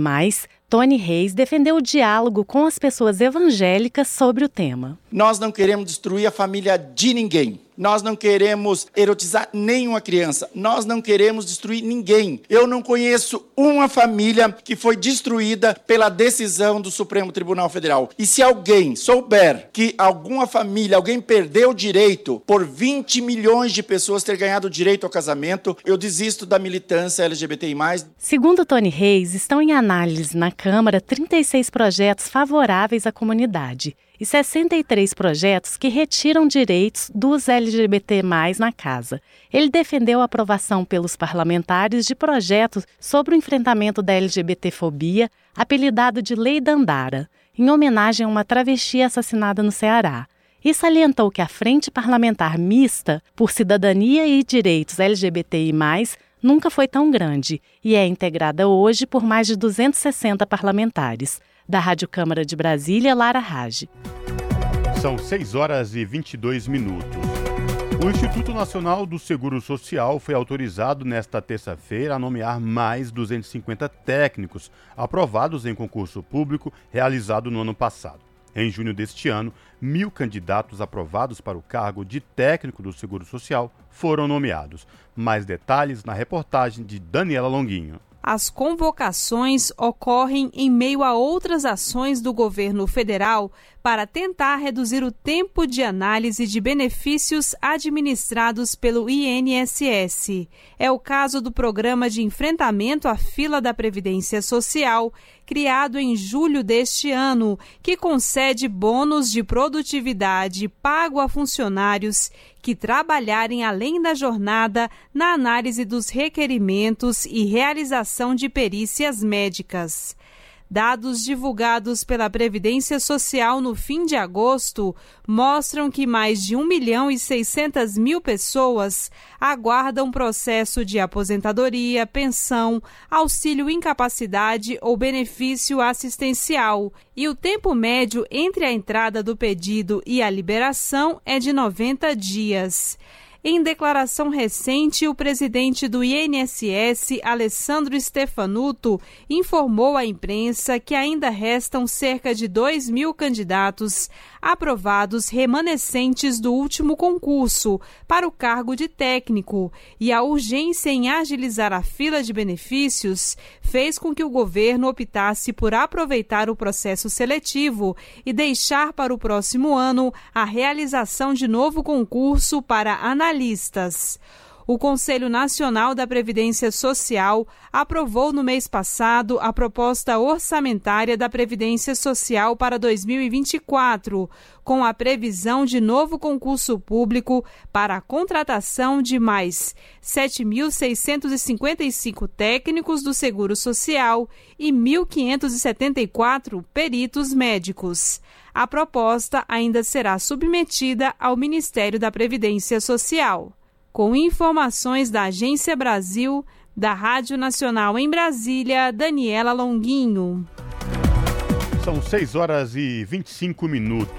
Speaker 42: Tony Reis defendeu o diálogo com as pessoas evangélicas sobre o tema.
Speaker 43: Nós não queremos destruir a família de ninguém. Nós não queremos erotizar nenhuma criança. Nós não queremos destruir ninguém. Eu não conheço uma família que foi destruída pela decisão do Supremo Tribunal Federal. E se alguém souber que alguma família, alguém perdeu o direito por 20 milhões de pessoas ter ganhado o direito ao casamento, eu desisto da militância LGBTI.
Speaker 42: Segundo Tony Reis, estão em análise na Câmara 36 projetos favoráveis à comunidade e 63 projetos que retiram direitos dos LGBT na casa. Ele defendeu a aprovação pelos parlamentares de projetos sobre o enfrentamento da LGBTfobia, apelidado de Lei Dandara, em homenagem a uma travesti assassinada no Ceará e salientou que a Frente Parlamentar Mista por Cidadania e Direitos LGBTI, nunca foi tão grande e é integrada hoje por mais de 260 parlamentares. Da Rádio Câmara de Brasília, Lara Rage.
Speaker 3: São 6 horas e 22 minutos. O Instituto Nacional do Seguro Social foi autorizado nesta terça-feira a nomear mais 250 técnicos aprovados em concurso público realizado no ano passado. Em junho deste ano, mil candidatos aprovados para o cargo de técnico do Seguro Social foram nomeados. Mais detalhes na reportagem de Daniela Longuinho.
Speaker 11: As convocações ocorrem em meio a outras ações do governo federal para tentar reduzir o tempo de análise de benefícios administrados pelo INSS. É o caso do Programa de Enfrentamento à Fila da Previdência Social, criado em julho deste ano, que concede bônus de produtividade pago a funcionários que trabalharem além da jornada na análise dos requerimentos e realização de perícias médicas. Dados divulgados pela Previdência Social no fim de agosto mostram que mais de 1 milhão e 600 mil pessoas aguardam processo de aposentadoria, pensão, auxílio incapacidade ou benefício assistencial. E o tempo médio entre a entrada do pedido e a liberação é de 90 dias. Em declaração recente, o presidente do INSS, Alessandro Stefanuto, informou à imprensa que ainda restam cerca de 2 mil candidatos aprovados remanescentes do último concurso para o cargo de técnico e a urgência em agilizar a fila de benefícios fez com que o governo optasse por aproveitar o processo seletivo e deixar para o próximo ano a realização de novo concurso para analistas. O Conselho Nacional da Previdência Social aprovou no mês passado a proposta orçamentária da Previdência Social para 2024, com a previsão de novo concurso público para a contratação de mais 7.655 técnicos do Seguro Social e 1.574 peritos médicos. A proposta ainda será submetida ao Ministério da Previdência Social. Com informações da Agência Brasil, da Rádio Nacional em Brasília, Daniela Longuinho.
Speaker 3: São 6 horas e 25 minutos.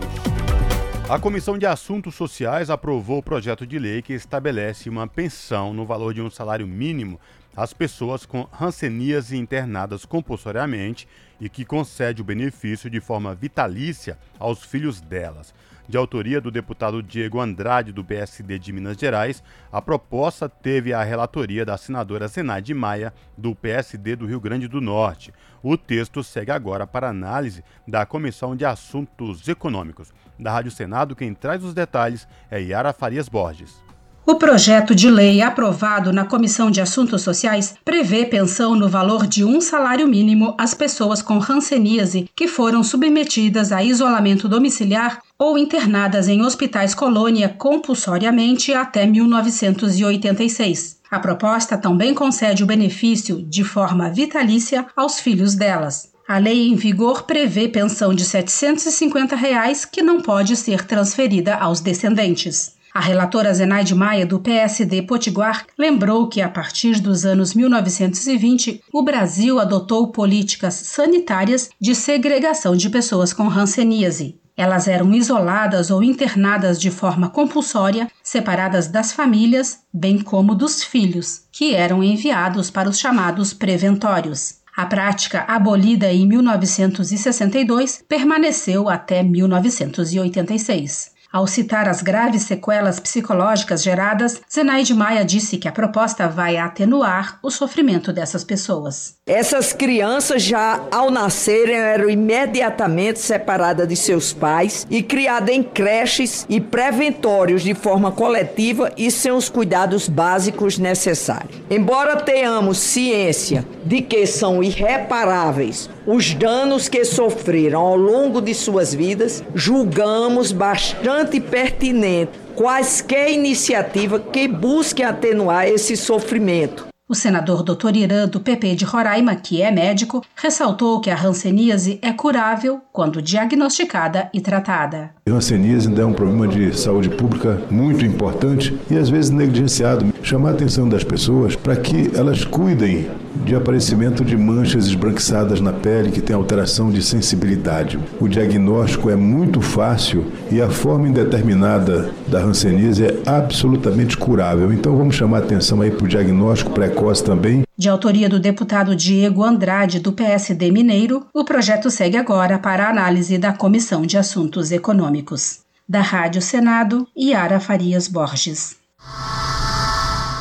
Speaker 3: A Comissão de Assuntos Sociais aprovou o projeto de lei que estabelece uma pensão no valor de um salário mínimo às pessoas com hanseníase internadas compulsoriamente e que concede o benefício de forma vitalícia aos filhos delas de autoria do deputado Diego Andrade, do PSD de Minas Gerais, a proposta teve a relatoria da senadora Zenaide Maia, do PSD do Rio Grande do Norte. O texto segue agora para análise da Comissão de Assuntos Econômicos. Da Rádio Senado, quem traz os detalhes é Yara Farias Borges.
Speaker 32: O projeto de lei aprovado na Comissão de Assuntos Sociais prevê pensão no valor de um salário mínimo às pessoas com hanseníase que foram submetidas a isolamento domiciliar ou internadas em hospitais colônia compulsoriamente até 1986. A proposta também concede o benefício de forma vitalícia aos filhos delas. A lei em vigor prevê pensão de 750 reais que não pode ser transferida aos descendentes. A relatora Zenaide Maia, do PSD Potiguar, lembrou que, a partir dos anos 1920, o Brasil adotou políticas sanitárias de segregação de pessoas com hanseníase. Elas eram isoladas ou internadas de forma compulsória, separadas das famílias, bem como dos filhos, que eram enviados para os chamados preventórios. A prática, abolida em 1962, permaneceu até 1986. Ao citar as graves sequelas psicológicas geradas, Zenaide Maia disse que a proposta vai atenuar o sofrimento dessas pessoas.
Speaker 22: Essas crianças já ao nascerem eram imediatamente separadas de seus pais e criadas em creches e preventórios de forma coletiva e sem os cuidados básicos necessários. Embora tenhamos ciência de que são irreparáveis os danos que sofreram ao longo de suas vidas, julgamos bastante pertinente quaisquer iniciativa que busque atenuar esse sofrimento.
Speaker 32: O senador Dr. Irã, do PP de Roraima, que é médico, ressaltou que a hanseníase é curável quando diagnosticada e tratada.
Speaker 43: A hanseníase ainda é um problema de saúde pública muito importante e às vezes negligenciado. Chamar a atenção das pessoas para que elas cuidem de aparecimento de manchas esbranquiçadas na pele que tem alteração de sensibilidade. O diagnóstico é muito fácil e a forma indeterminada da hanseníase é absolutamente curável. Então vamos chamar atenção aí para o diagnóstico precoce também.
Speaker 32: De autoria do deputado Diego Andrade, do PSD Mineiro, o projeto segue agora para a análise da Comissão de Assuntos Econômicos. Da Rádio Senado, Yara Farias Borges.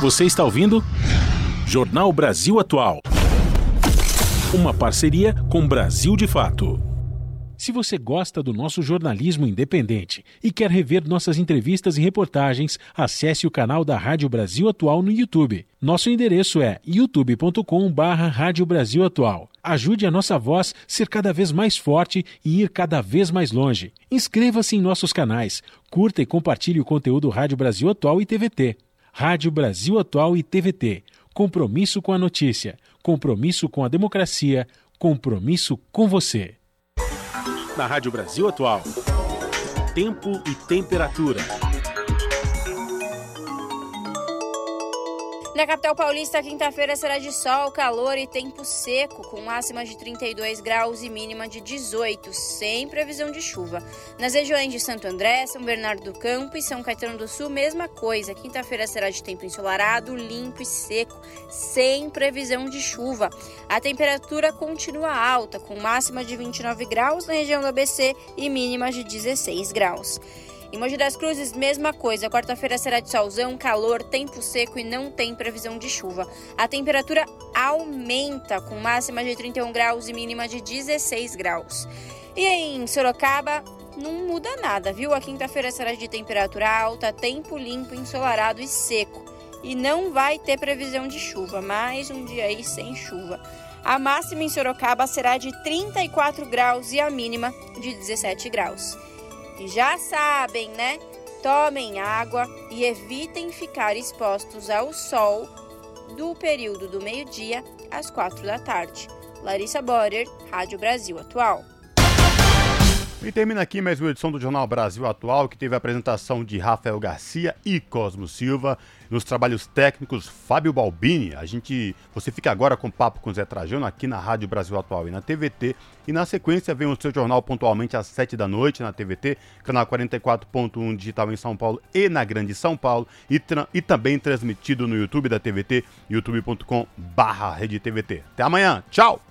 Speaker 2: Você está ouvindo? Jornal Brasil Atual. Uma parceria com Brasil de Fato. Se você gosta do nosso jornalismo independente e quer rever nossas entrevistas e reportagens, acesse o canal da Rádio Brasil Atual no YouTube. Nosso endereço é youtube.com/barra Rádio Brasil Atual. Ajude a nossa voz ser cada vez mais forte e ir cada vez mais longe. Inscreva-se em nossos canais, curta e compartilhe o conteúdo Rádio Brasil Atual e TVT. Rádio Brasil Atual e TVT compromisso com a notícia, compromisso com a democracia, Compromisso com você. Na Rádio Brasil Atual. Tempo e temperatura.
Speaker 4: Na capital paulista, quinta-feira será de sol, calor e tempo seco, com máxima de 32 graus e mínima de 18, sem previsão de chuva. Nas regiões de Santo André, São Bernardo do Campo e São Caetano do Sul, mesma coisa. Quinta-feira será de tempo ensolarado, limpo e seco, sem previsão de chuva. A temperatura continua alta, com máxima de 29 graus na região do ABC e mínima de 16 graus. Em Mogi das Cruzes, mesma coisa. Quarta-feira será de solzão, calor, tempo seco e não tem previsão de chuva. A temperatura aumenta, com máxima de 31 graus e mínima de 16 graus. E em Sorocaba, não muda nada, viu? A quinta-feira será de temperatura alta, tempo limpo, ensolarado e seco. E não vai ter previsão de chuva, mais um dia aí sem chuva. A máxima em Sorocaba será de 34 graus e a mínima de 17 graus. E já sabem, né? Tomem água e evitem ficar expostos ao sol do período do meio-dia às quatro da tarde. Larissa Borer, Rádio Brasil Atual.
Speaker 3: E termina aqui mais uma edição do Jornal Brasil Atual, que teve a apresentação de Rafael Garcia e Cosmo Silva. Nos trabalhos técnicos, Fábio Balbini. A gente, você fica agora com papo com Zé Trajano aqui na Rádio Brasil Atual e na TVT. E na sequência vem o seu jornal pontualmente às 7 da noite na TVT, canal 44.1 digital em São Paulo e na Grande São Paulo. E, e também transmitido no YouTube da TVT, youtube.com/barra Até amanhã. Tchau!